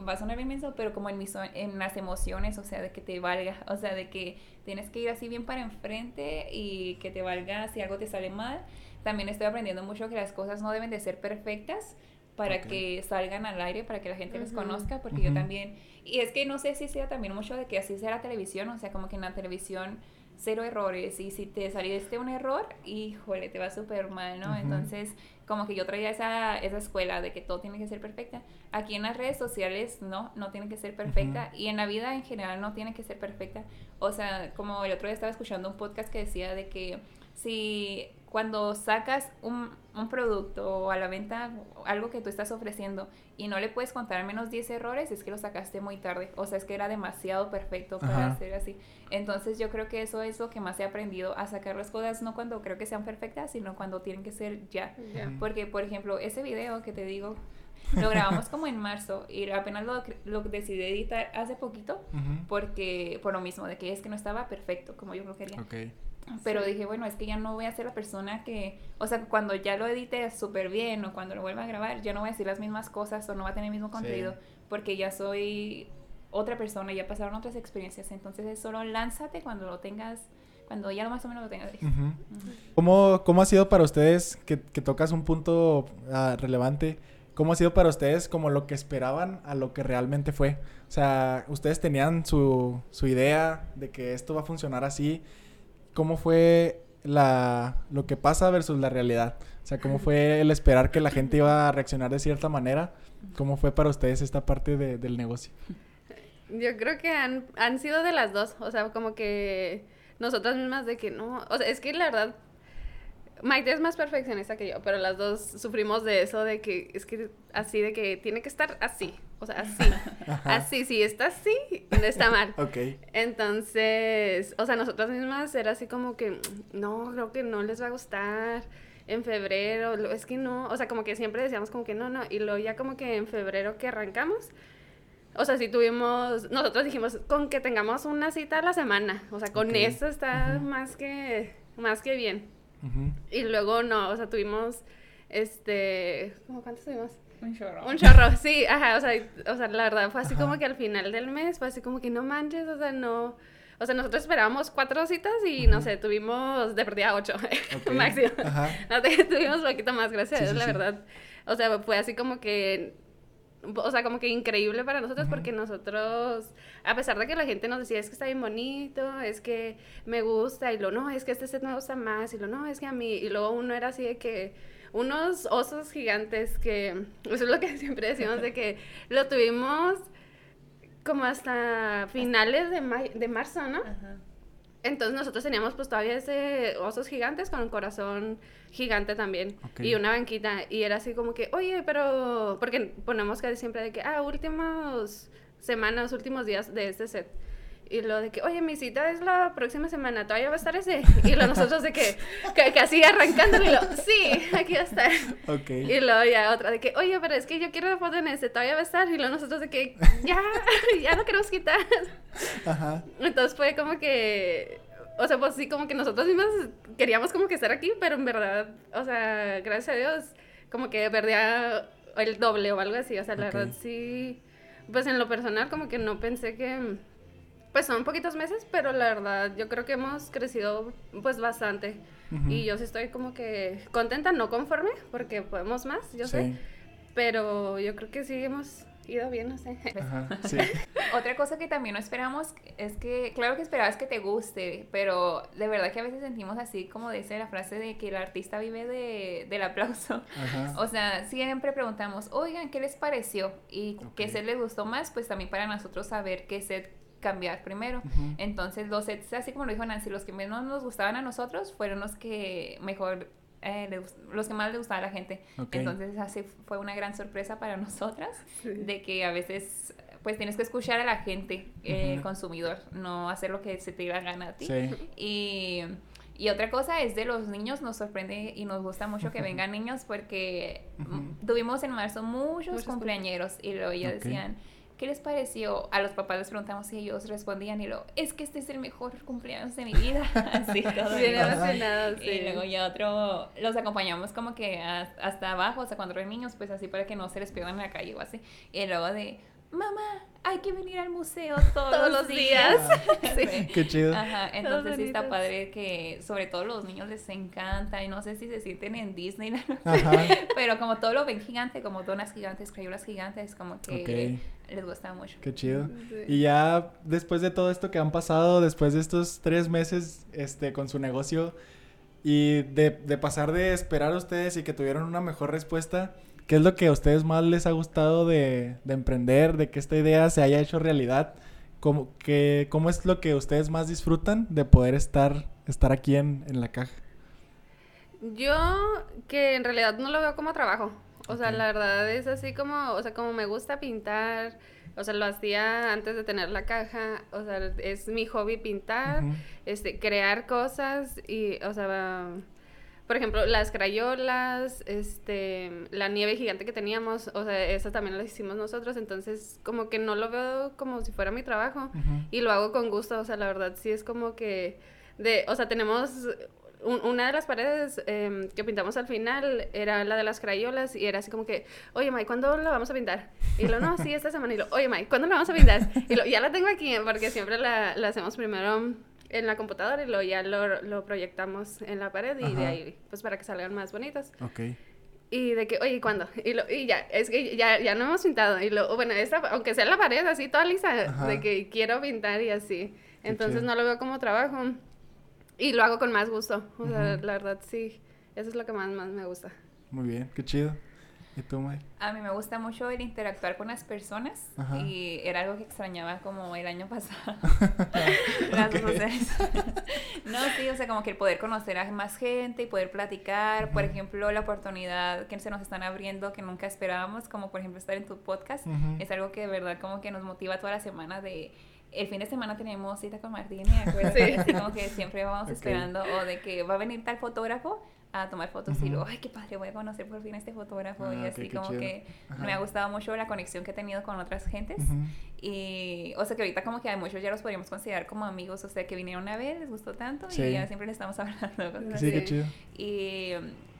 va a sonar inmenso, pero como en, mis, en las emociones, o sea, de que te valga, o sea, de que tienes que ir así bien para enfrente y que te valga si algo te sale mal. También estoy aprendiendo mucho que las cosas no deben de ser perfectas para que salgan al aire, para que la gente les conozca, porque yo también, y es que no sé si sea también mucho de que así sea la televisión, o sea, como que en la televisión cero errores y si te saliste un error, híjole, te va súper mal, ¿no? Entonces, como que yo traía esa, esa escuela de que todo tiene que ser perfecta. Aquí en las redes sociales no, no tiene que ser perfecta y en la vida en general no tiene que ser perfecta. O sea, como el otro día estaba escuchando un podcast que decía de que si cuando sacas un, un, producto o a la venta algo que tú estás ofreciendo y no le puedes contar menos 10 errores, es que lo sacaste muy tarde. O sea, es que era demasiado perfecto para hacer así. Entonces yo creo que eso es lo que más he aprendido, a sacar las cosas no cuando creo que sean perfectas, sino cuando tienen que ser ya. Porque, por ejemplo, ese video que te digo, lo grabamos como en marzo y apenas lo, lo decidí editar hace poquito porque por lo mismo de que es que no estaba perfecto como yo lo quería. Okay. Pero dije, bueno, es que ya no voy a ser la persona que, o sea, cuando ya lo edite súper bien o cuando lo vuelva a grabar, ya no voy a decir las mismas cosas o no va a tener el mismo contenido porque ya soy otra persona, ya pasaron otras experiencias, entonces es solo lánzate cuando lo tengas, cuando ya más o menos lo tengas. ¿Cómo, ¿Cómo, ha sido para ustedes, que, que tocas un punto uh, relevante, cómo ha sido para ustedes como lo que esperaban a lo que realmente fue? O sea, ustedes tenían su, su idea de que esto va a funcionar así. ¿Cómo fue la, lo que pasa versus la realidad? O sea, ¿cómo fue el esperar que la gente iba a reaccionar de cierta manera? ¿Cómo fue para ustedes esta parte de, del negocio? Yo creo que han, han sido de las dos. O sea, como que nosotras mismas de que no. O sea, es que la verdad, Maite es más perfeccionista que yo, pero las dos sufrimos de eso, de que es que así, de que tiene que estar así. O sea, así. así, si está así, está mal. ok. Entonces, o sea, nosotras mismas era así como que, no, creo que no les va a gustar en febrero, es que no, o sea, como que siempre decíamos como que no, no, y luego ya como que en febrero que arrancamos, o sea, si tuvimos, nosotros dijimos con que tengamos una cita a la semana, o sea, con eso está más que, más que bien. Y luego no, o sea, tuvimos, este, ¿cómo cuántos tuvimos? Un chorro. Un chorro, sí, ajá, o sea, o sea, la verdad fue así como que al final del mes fue así como que no manches, o sea, no, o sea, nosotros esperábamos cuatro citas y no sé, tuvimos de perdida ocho, máximo. Ajá. No, tuvimos un poquito más, gracias la verdad. O sea, fue así como que o sea, como que increíble para nosotros porque nosotros, a pesar de que la gente nos decía, es que está bien bonito, es que me gusta, y lo no, es que este set me gusta más, y lo no, es que a mí, y luego uno era así de que unos osos gigantes que, eso es lo que siempre decimos, de que lo tuvimos como hasta finales de, de marzo, ¿no? Ajá. Entonces nosotros teníamos pues todavía ese osos gigantes con un corazón gigante también y una banquita y era así como que, oye, pero porque ponemos casi siempre de que, ah, últimas semanas, últimos días de este set. Y lo de que, oye, mi cita es la próxima semana, ¿todavía va a estar ese? Y lo nosotros de que, que, así arrancando, y lo, sí, aquí va a estar. Y luego ya otra de que, oye, pero es que yo quiero la foto en ese, ¿todavía va a estar? Y lo nosotros de que, ya, ya lo queremos quitar. Ajá. Entonces fue como que, o sea, pues sí, como que nosotros mismos queríamos como que estar aquí, pero en verdad, o sea, gracias a Dios, como que perdía el doble o algo así, o sea, la verdad sí, pues en lo personal como que no pensé que pues son poquitos meses, pero la verdad yo creo que hemos crecido pues bastante. Y yo sí estoy como que contenta, no conforme, porque podemos más, yo sé. Pero yo creo que sí hemos ido bien, no sé. Otra cosa que también no esperamos es que, claro que esperabas que te guste, pero de verdad que a veces sentimos así como dice la frase de que el artista vive de, del aplauso. O sea, siempre preguntamos, oigan, ¿qué les pareció? Y qué set les gustó más, pues también para nosotros saber qué set cambiar primero. Entonces, los sets, así como lo dijo Nancy, los que menos nos gustaban a nosotros fueron los que mejor, eh, los que más le gustaba a la gente. Entonces, así fue una gran sorpresa para nosotras, de que a veces, pues tienes que escuchar a la gente, el consumidor, no hacer lo que se te iba a ganar a ti. Y. Y otra cosa es de los niños, nos sorprende y nos gusta mucho que vengan niños porque tuvimos en marzo muchos, cumpleañeros y luego ya decían, ¿qué les pareció? A los papás les preguntamos y ellos respondían y lo, es que este es el mejor cumpleaños de mi vida. Así todo. Bien emocionados, Y luego ya otro, los acompañamos como que hasta abajo, sea, cuando eran niños, pues así para que no se les pierdan en la calle o así. Y luego de, mamá, hay que venir al museo todos, los días. sí. Qué chido. Ajá, entonces sí está padre que sobre todo los niños les encanta y no sé si se sienten en Disney, pero como todo lo ven gigante, como donas gigantes, crayolas gigantes, como que les gusta mucho. Qué chido. Y ya después de todo esto que han pasado, después de estos tres meses este, con su negocio y de, de pasar de esperar a ustedes y que tuvieron una mejor respuesta, ¿Qué es lo que a ustedes más les ha gustado de, emprender, de que esta idea se haya hecho realidad? ¿Cómo, que, ¿Cómo es lo que ustedes más disfrutan de poder estar, estar aquí en, la caja? Yo que en realidad no lo veo como trabajo. O sea, la verdad es así como, o sea, como me gusta pintar, o sea, lo hacía antes de tener la caja, o sea, es mi hobby pintar, este, crear cosas y, o sea, por ejemplo, las crayolas, este, la nieve gigante que teníamos, o sea, esa también la hicimos nosotros, entonces como que no lo veo como si fuera mi trabajo y lo hago con gusto, o sea, la verdad sí es como que de, o sea, tenemos una de las paredes em, que pintamos al final era la de las crayolas y era así como que, oye, Mike, ¿cuándo la vamos a pintar? Y lo, no, sí, esta semana. Y lo, oye, Mike, ¿cuándo la vamos a pintar? Y lo, ya la tengo aquí porque siempre la, la hacemos primero en la computadora y luego ya lo, lo proyectamos en la pared y de ahí, pues para que salgan más bonitas. Ok. Y de que, oye, ¿cuándo? Y, lo, y ya, es que ya, ya no hemos pintado. Y lo, bueno, esta, aunque sea la pared así toda lisa, de que quiero pintar y así. Entonces no lo veo como trabajo. Y lo hago con más gusto. O sea, la verdad, sí. Eso es lo que más, más me gusta. Muy bien, qué chido. ¿Y tú, May? A mí me gusta mucho el interactuar con las personas y era algo que extrañaba como el año pasado. las no, sí, o sea, como que el poder conocer a más gente y poder platicar, por ejemplo, la oportunidad que se nos están abriendo que nunca esperábamos, como por ejemplo estar en tu podcast, es algo que de verdad como que nos motiva toda la semana de el fin de semana tenemos cita con Martín, Sí. Así como que siempre vamos esperando, o de que va a venir tal fotógrafo a tomar fotos y luego, ay, qué padre, voy a conocer por fin a este fotógrafo. y ah, así como que me ha gustado mucho la conexión que he tenido con otras gentes. Y, o sea, que ahorita como que a muchos ya los podríamos considerar como amigos, o sea, que vinieron a ver, les gustó tanto y ya siempre les estamos hablando. sí, qué chido. Y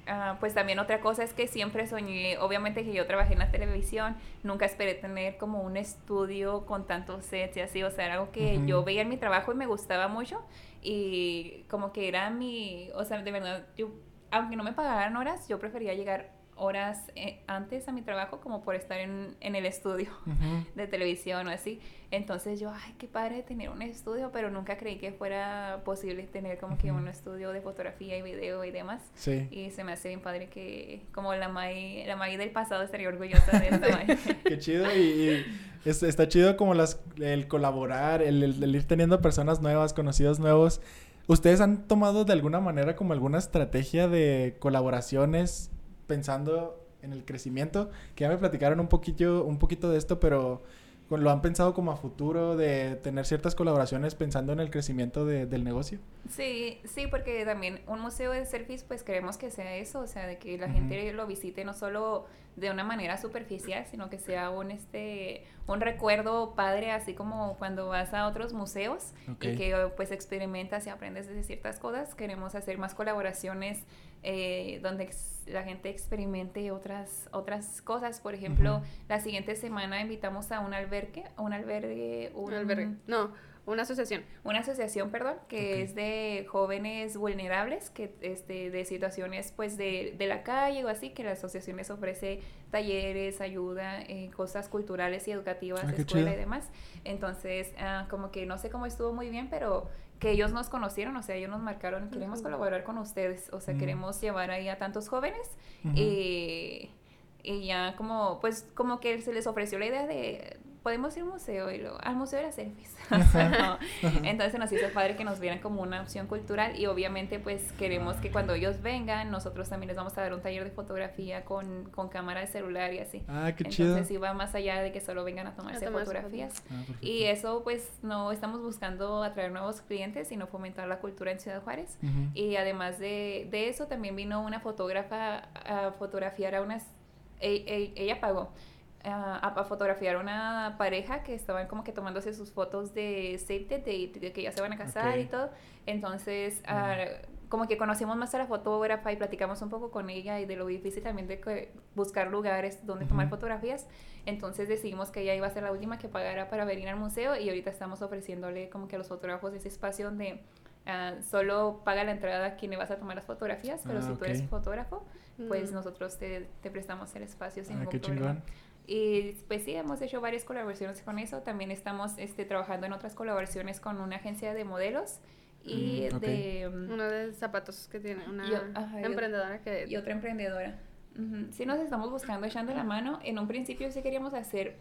Ah, pues también otra cosa es que siempre soñé, obviamente que yo trabajé en la televisión, nunca esperé tener como un estudio con tantos sets y así, o sea, era algo que yo veía en mi trabajo y me gustaba mucho y como que era mi, o sea, de verdad, yo, aunque no me pagaran horas, yo prefería llegar horas eh, antes a mi trabajo como por estar en, en el estudio de televisión o así. Entonces yo, ay, qué padre tener un estudio, pero nunca creí que fuera posible tener como que un estudio de fotografía y video y demás. Sí. Y se me hace bien padre que como la May, la del pasado estaría orgullosa de esta May. qué chido y, está chido como las, el colaborar, el, el ir teniendo personas nuevas, conocidos nuevos. ¿Ustedes han tomado de alguna manera como alguna estrategia de colaboraciones pensando en el crecimiento, que ya me platicaron un poquito, un poquito de esto, pero lo han pensado como a futuro de tener ciertas colaboraciones pensando en el crecimiento del negocio. Sí, sí, porque también un museo de selfies, pues queremos que sea eso, o sea, de que la gente lo visite no solo de una manera superficial, sino que sea un este un recuerdo padre, así como cuando vas a otros museos y que pues experimentas y aprendes de ciertas cosas. Queremos hacer más colaboraciones eh, donde la gente experimente otras otras cosas. Por ejemplo, la siguiente semana invitamos a un albergue, un albergue, un, albergue, no una asociación. Una asociación, perdón, que es de jóvenes vulnerables, que este, de situaciones pues de, de la calle o así, que la asociación les ofrece talleres, ayuda, eh, cosas culturales y educativas, ah, escuela y demás. Entonces, ah, como que no sé cómo estuvo muy bien, pero que ellos nos conocieron, o sea, ellos nos marcaron, queremos colaborar con ustedes, o sea, mm. queremos llevar ahí a tantos jóvenes. y ya como, pues como que se les ofreció la idea de podemos ir al museo y luego al museo de las selfies. Entonces nos hizo padre que nos vieran como una opción cultural y obviamente pues queremos que cuando ellos vengan nosotros también les vamos a dar un taller de fotografía con, con cámara de celular y así. Ah, qué chido. Entonces va más allá de que solo vengan a tomarse fotografías. Ah, y eso pues no estamos buscando atraer nuevos clientes sino fomentar la cultura en Ciudad Juárez. Y además de, de, eso también vino una fotógrafa a fotografiar a unas... E, e, ella pagó a, fotografiar una pareja que estaban como que tomándose sus fotos de safety, de, que ya se van a casar y todo. Entonces, ah, como que conocimos más a la fotógrafa y platicamos un poco con ella y de lo difícil también de buscar lugares donde tomar fotografías. Entonces decidimos que ella iba a ser la última que pagara para venir al museo y ahorita estamos ofreciéndole como que a los fotógrafos ese espacio donde ah, solo paga la entrada a quien le vas a tomar las fotografías, pero ah, si tú eres fotógrafo, pues mm. nosotros te, te, prestamos el espacio sin ningún problema. Y pues sí, hemos hecho varias colaboraciones con eso. También estamos este, trabajando en otras colaboraciones con una agencia de modelos y mm, de... Um, una de zapatos que tiene, una emprendedora que... Y otra emprendedora. Sí nos estamos buscando, echando la mano. En un principio sí queríamos hacer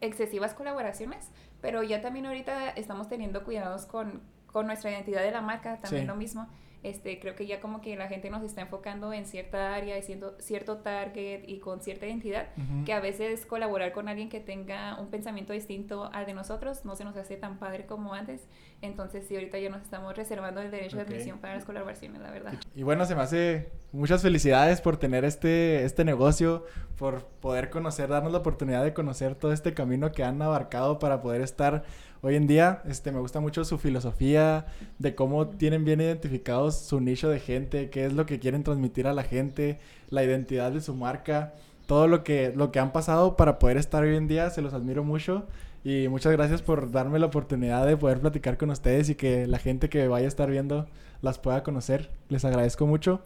excesivas colaboraciones, pero ya también ahorita estamos teniendo cuidados con, con nuestra identidad de la marca, también lo mismo. Este, creo que ya como que la gente nos está enfocando en cierta área, siendo cierto target y con cierta identidad, que a veces colaborar con alguien que tenga un pensamiento distinto al de nosotros no se nos hace tan padre como antes. Entonces, sí, ahorita ya nos estamos reservando el derecho de admisión para las colaboraciones, la verdad. Y bueno, se me hace muchas felicidades por tener este, este negocio, por poder conocer, darnos la oportunidad de conocer todo este camino que han abarcado para poder estar hoy en día. Este, me gusta mucho su filosofía, de cómo tienen bien identificados su nicho de gente, qué es lo que quieren transmitir a la gente, la identidad de su marca, todo lo que, lo que han pasado para poder estar hoy en día. Se los admiro mucho. Y muchas gracias por darme la oportunidad de poder platicar con ustedes y que la gente que vaya a estar viendo las pueda conocer. Les agradezco mucho.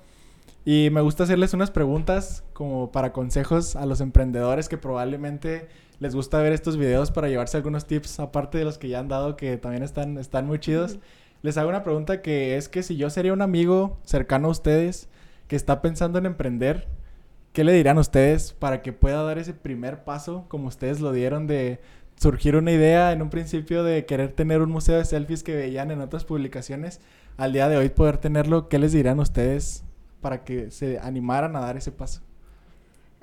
Y me gusta hacerles unas preguntas como para consejos a los emprendedores que probablemente les gusta ver estos videos para llevarse algunos tips, aparte de los que ya han dado, que también están, están muy chidos. Les hago una pregunta que es que si yo sería un amigo cercano a ustedes que está pensando en emprender, ¿qué le dirán ustedes para que pueda dar ese primer paso como ustedes lo dieron de surgir una idea en un principio de querer tener un museo de selfies que veían en otras publicaciones, al día de hoy poder tenerlo, ¿qué les dirán ustedes para que se animaran a dar ese paso?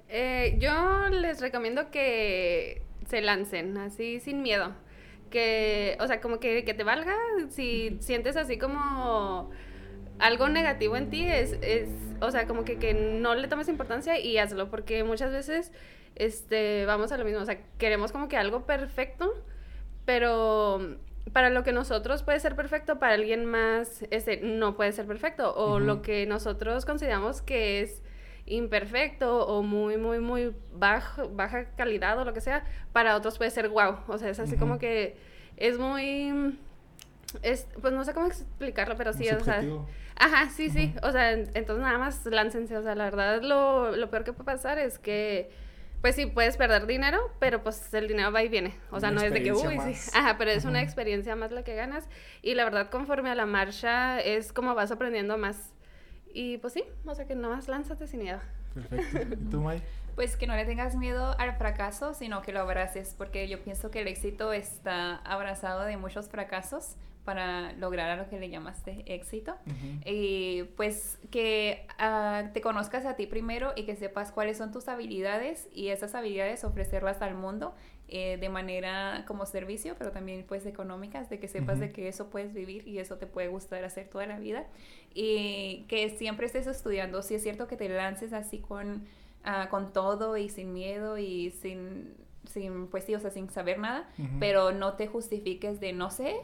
Eh, yo les recomiendo que se lancen así sin miedo. Que, o sea, como que, que te valga si sientes así como algo negativo en ti, es, es o sea, como que, que no le tomes importancia y hazlo, porque muchas veces este, vamos a lo mismo, o sea, queremos como que algo perfecto, pero para lo que nosotros puede ser perfecto, para alguien más este, no puede ser perfecto. O lo que nosotros consideramos que es imperfecto o muy, muy, muy bajo, baja calidad o lo que sea, para otros puede ser wow. O sea, es así como que es muy... Es, pues no sé cómo explicarlo, pero sí, o sea... Ajá, sí, sí. O sea, entonces nada más láncense. O sea, la verdad lo, lo peor que puede pasar es que pues sí, puedes perder dinero, pero pues el dinero va y viene. O sea, no es de que, uy, sí. Ajá, pero es una experiencia más la que ganas. Y la verdad, conforme a la marcha, es como vas aprendiendo más. Y pues sí, o sea que nomás lánzate sin miedo. Perfecto. ¿Y tú, May? Pues que no le tengas miedo al fracaso, sino que lo abraces, porque yo pienso que el éxito está abrazado de muchos fracasos para lograr a lo que le llamaste éxito. Y pues que ah, te conozcas a ti primero y que sepas cuáles son tus habilidades y esas habilidades ofrecerlas al mundo eh, de manera como servicio, pero también pues económicas, de que sepas de que eso puedes vivir y eso te puede gustar hacer toda la vida. Y que siempre estés estudiando. Si es cierto que te lances así con, ah, con todo y sin miedo y sin sin, pues sí, o sea, sin saber nada, pero no te justifiques de no sé,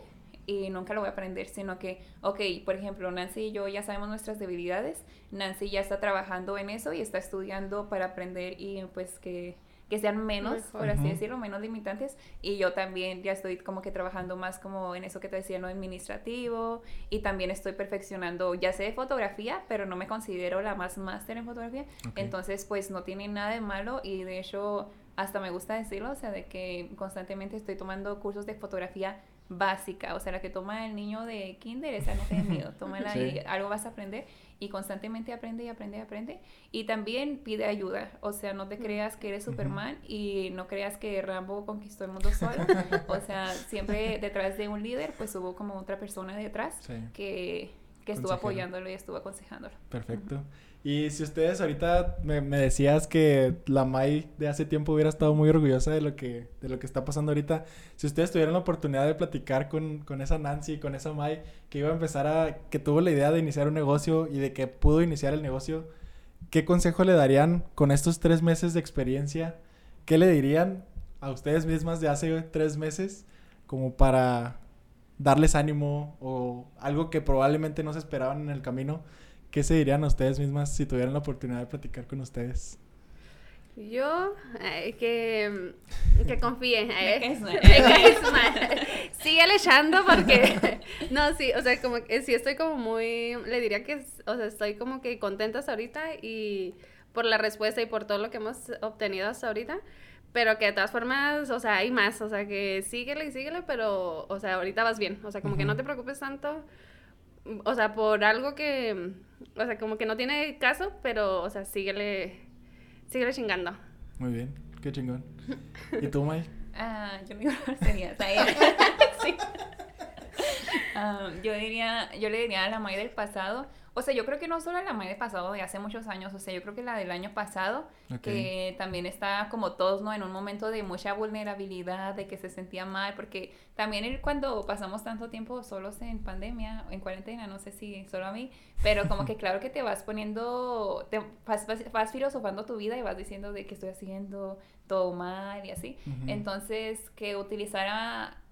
y nunca lo voy a aprender, sino que, ok, por ejemplo, Nancy y yo ya sabemos nuestras debilidades, Nancy ya está trabajando en eso y está estudiando para aprender y pues que, que sean menos, por así decirlo, menos limitantes, y yo también ya estoy como que trabajando más como en eso que te decía, no administrativo, y también estoy perfeccionando, ya sé de fotografía, pero no me considero la más máster en fotografía, entonces pues no tiene nada de malo y de hecho hasta me gusta decirlo, o sea, de que constantemente estoy tomando cursos de fotografía básica, o sea, la que toma el niño de kinder, esa no tiene miedo, tómala y algo vas a aprender y constantemente aprende y aprende y aprende y también pide ayuda, o sea, no te creas que eres Superman y no creas que Rambo conquistó el mundo solo, o sea, siempre detrás de un líder pues hubo como otra persona detrás que, que estuvo apoyándolo y estuvo aconsejándolo. Perfecto. Y si ustedes ahorita me, decías que la Mai de hace tiempo hubiera estado muy orgullosa de lo que, de lo que está pasando ahorita, si ustedes tuvieran la oportunidad de platicar con, con esa Nancy, con esa Mai, que iba a empezar a, que tuvo la idea de iniciar un negocio y de que pudo iniciar el negocio, ¿qué consejo le darían con estos tres meses de experiencia? ¿Qué le dirían a ustedes mismas de hace tres meses como para darles ánimo o algo que probablemente no se esperaban en el camino? ¿Qué se dirían a ustedes mismas si tuvieran la oportunidad de platicar con ustedes? Yo, que, que confíe. ¿eh? Sigue echando porque, no, sí, o sea, como que sí estoy como muy, le diría que, o sea, estoy como que contenta hasta ahorita y por la respuesta y por todo lo que hemos obtenido hasta ahorita, pero que de todas formas, o sea, hay más, o sea, que síguele y síguele, pero, o sea, ahorita vas bien, o sea, como que no te preocupes tanto, o sea, por algo que, o sea, como que no tiene caso, pero, o sea, síguele, síguele chingando. Muy bien, qué chingón. ¿Y tú, May? Ah, yo me o sea, sí. Ah, yo diría, yo le diría a la May del pasado, o sea, yo creo que no solo la May del pasado de hace muchos años, o sea, yo creo que la del año pasado, que también está como todos, ¿no? En un momento de mucha vulnerabilidad, de que se sentía mal, porque también cuando pasamos tanto tiempo solos en pandemia, en cuarentena, no sé si solo a mí, pero como que claro que te vas poniendo, te vas, vas, filosofando tu vida y vas diciendo de que estoy haciendo todo mal y así. Entonces, que utilizara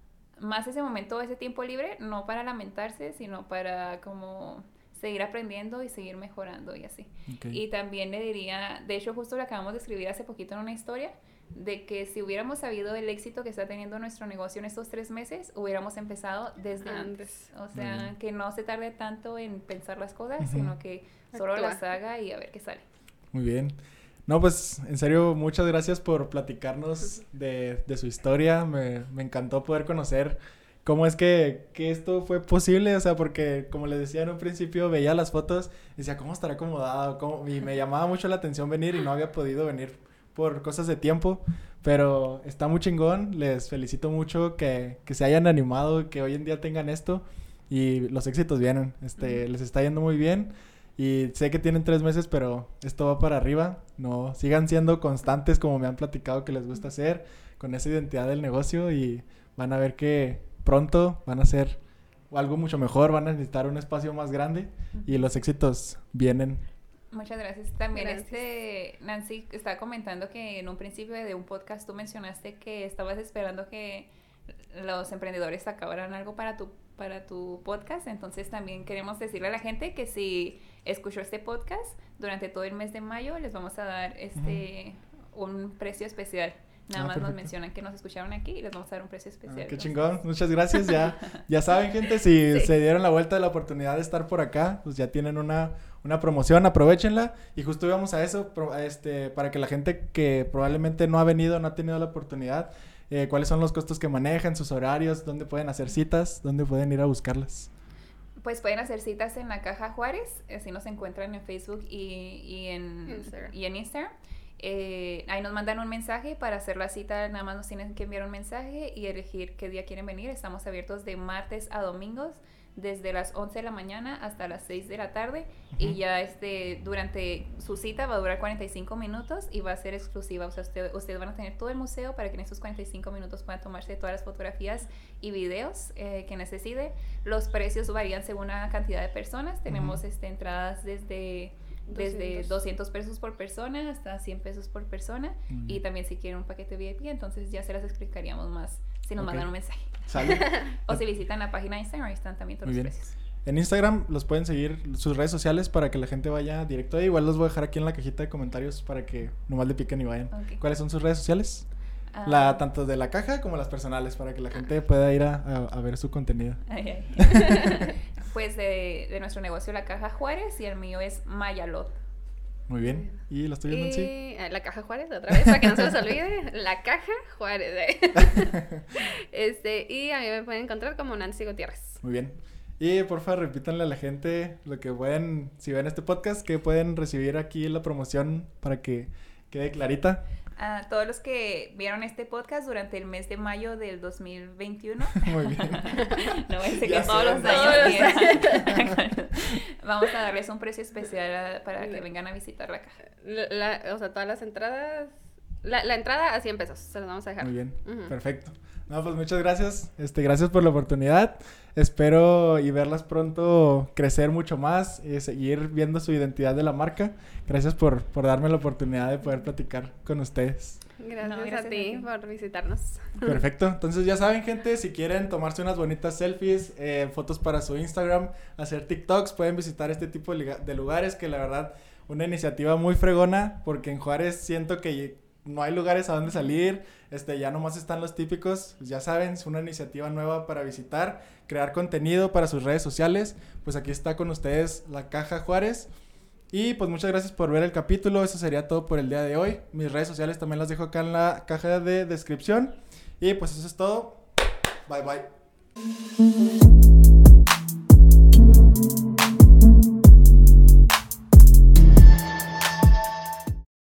más ese momento, ese tiempo libre, no para lamentarse, sino para como seguir aprendiendo y seguir mejorando y así. Y también le diría, de hecho justo lo acabamos de escribir hace poquito en una historia, de que si hubiéramos sabido el éxito que está teniendo nuestro negocio en estos tres meses, hubiéramos empezado desde antes. O sea, que no se tarde tanto en pensar las cosas, sino que solo las haga y a ver qué sale. Muy bien. No, pues en serio, muchas gracias por platicarnos de, de su historia. Me, me, encantó poder conocer cómo es que, que, esto fue posible. O sea, porque como les decía en un principio, veía las fotos y decía, ¿cómo estará acomodado? ¿Cómo? Y me llamaba mucho la atención venir y no había podido venir por cosas de tiempo. Pero está muy chingón. Les felicito mucho que, que se hayan animado, que hoy en día tengan esto. Y los éxitos vienen. Este, Les está yendo muy bien. Y sé que tienen tres meses, pero esto va para arriba. No, sigan siendo constantes como me han platicado que les gusta hacer, con esa identidad del negocio y van a ver que pronto van a ser algo mucho mejor, van a necesitar un espacio más grande y los éxitos vienen. Muchas gracias. También este Nancy estaba comentando que en un principio de un podcast tú mencionaste que estabas esperando que los emprendedores acabaran algo para tu para tu podcast, entonces también queremos decirle a la gente que si escuchó este podcast durante todo el mes de mayo, les vamos a dar este un precio especial. Nada ah, más nos mencionan que nos escucharon aquí y les vamos a dar un precio especial. Ah, qué chingón, muchas gracias. Ya, ya saben, gente, si se dieron la vuelta de la oportunidad de estar por acá, pues ya tienen una, una promoción, aprovechenla. Y justo íbamos a eso, este, para que la gente que probablemente no ha venido, no ha tenido la oportunidad, eh, cuáles son los costos que manejan, sus horarios, dónde pueden hacer citas, dónde pueden ir a buscarlas. Pues pueden hacer citas en la Caja Juárez, así nos encuentran en Facebook y, en, Instagram. Y en Instagram. Eh, ahí nos mandan un mensaje para hacer la cita, nada más nos tienen que enviar un mensaje y elegir qué día quieren venir. Estamos abiertos de martes a domingos desde las 11 de la mañana hasta las 6 de la tarde. Y ya este durante su cita va a durar 45 minutos y va a ser exclusiva, o sea, ustedes van a tener todo el museo para que en esos 45 minutos puedan tomarse todas las fotografías y videos eh, que necesite. Los precios varían según la cantidad de personas, tenemos este, entradas desde desde 200 pesos por persona hasta 100 pesos por persona. Y también si quieren un paquete VIP, entonces ya se las explicaríamos más si nos mandan un mensaje. o si visitan la página de Instagram, ahí están también todos los precios. En Instagram los pueden seguir sus redes sociales para que la gente vaya directo ahí. Igual los voy a dejar aquí en la cajita de comentarios para que nomás le piquen y vayan. ¿Cuáles son sus redes sociales? la, ah. tanto de la caja como las personales, para que la gente pueda ir a, a, ver su contenido. pues de, de, nuestro negocio La Caja Juárez y el mío es Mayalot. Muy bien. ¿Y los tuyos, Nancy? Eh, la Caja Juárez, otra vez, para que no se les olvide. La Caja Juárez. Eh. este, y a mí me pueden encontrar como Nancy Gutiérrez. Muy bien. Y porfa, repítanle a la gente lo que pueden, si ven este podcast, que pueden recibir aquí la promoción para que quede clarita a todos los que vieron este podcast durante el mes de mayo del 2021. Muy bien. no voy a decir que todos los años Vamos a darles un precio especial para que vengan a visitar la caja. o sea, todas las entradas. La, la, entrada a 100 pesos, se los vamos a dejar. Muy bien, perfecto. No, pues muchas gracias. Este, gracias por la oportunidad. Espero y verlas pronto crecer mucho más y seguir viendo su identidad de la marca. Gracias por, por darme la oportunidad de poder platicar con ustedes. Gracias, a, ti por visitarnos. Perfecto. Entonces ya saben, gente, si quieren tomarse unas bonitas selfies, eh, fotos para su Instagram, hacer TikToks, pueden visitar este tipo de lugares que la verdad una iniciativa muy fregona porque en Juárez siento que no hay lugares a donde salir, este, ya nomás están los típicos, pues ya saben, es una iniciativa nueva para visitar, crear contenido para sus redes sociales, pues aquí está con ustedes la Caja Juárez. Y pues muchas gracias por ver el capítulo, eso sería todo por el día de hoy. Mis redes sociales también las dejo acá en la caja de descripción. Y pues eso es todo. Bye bye.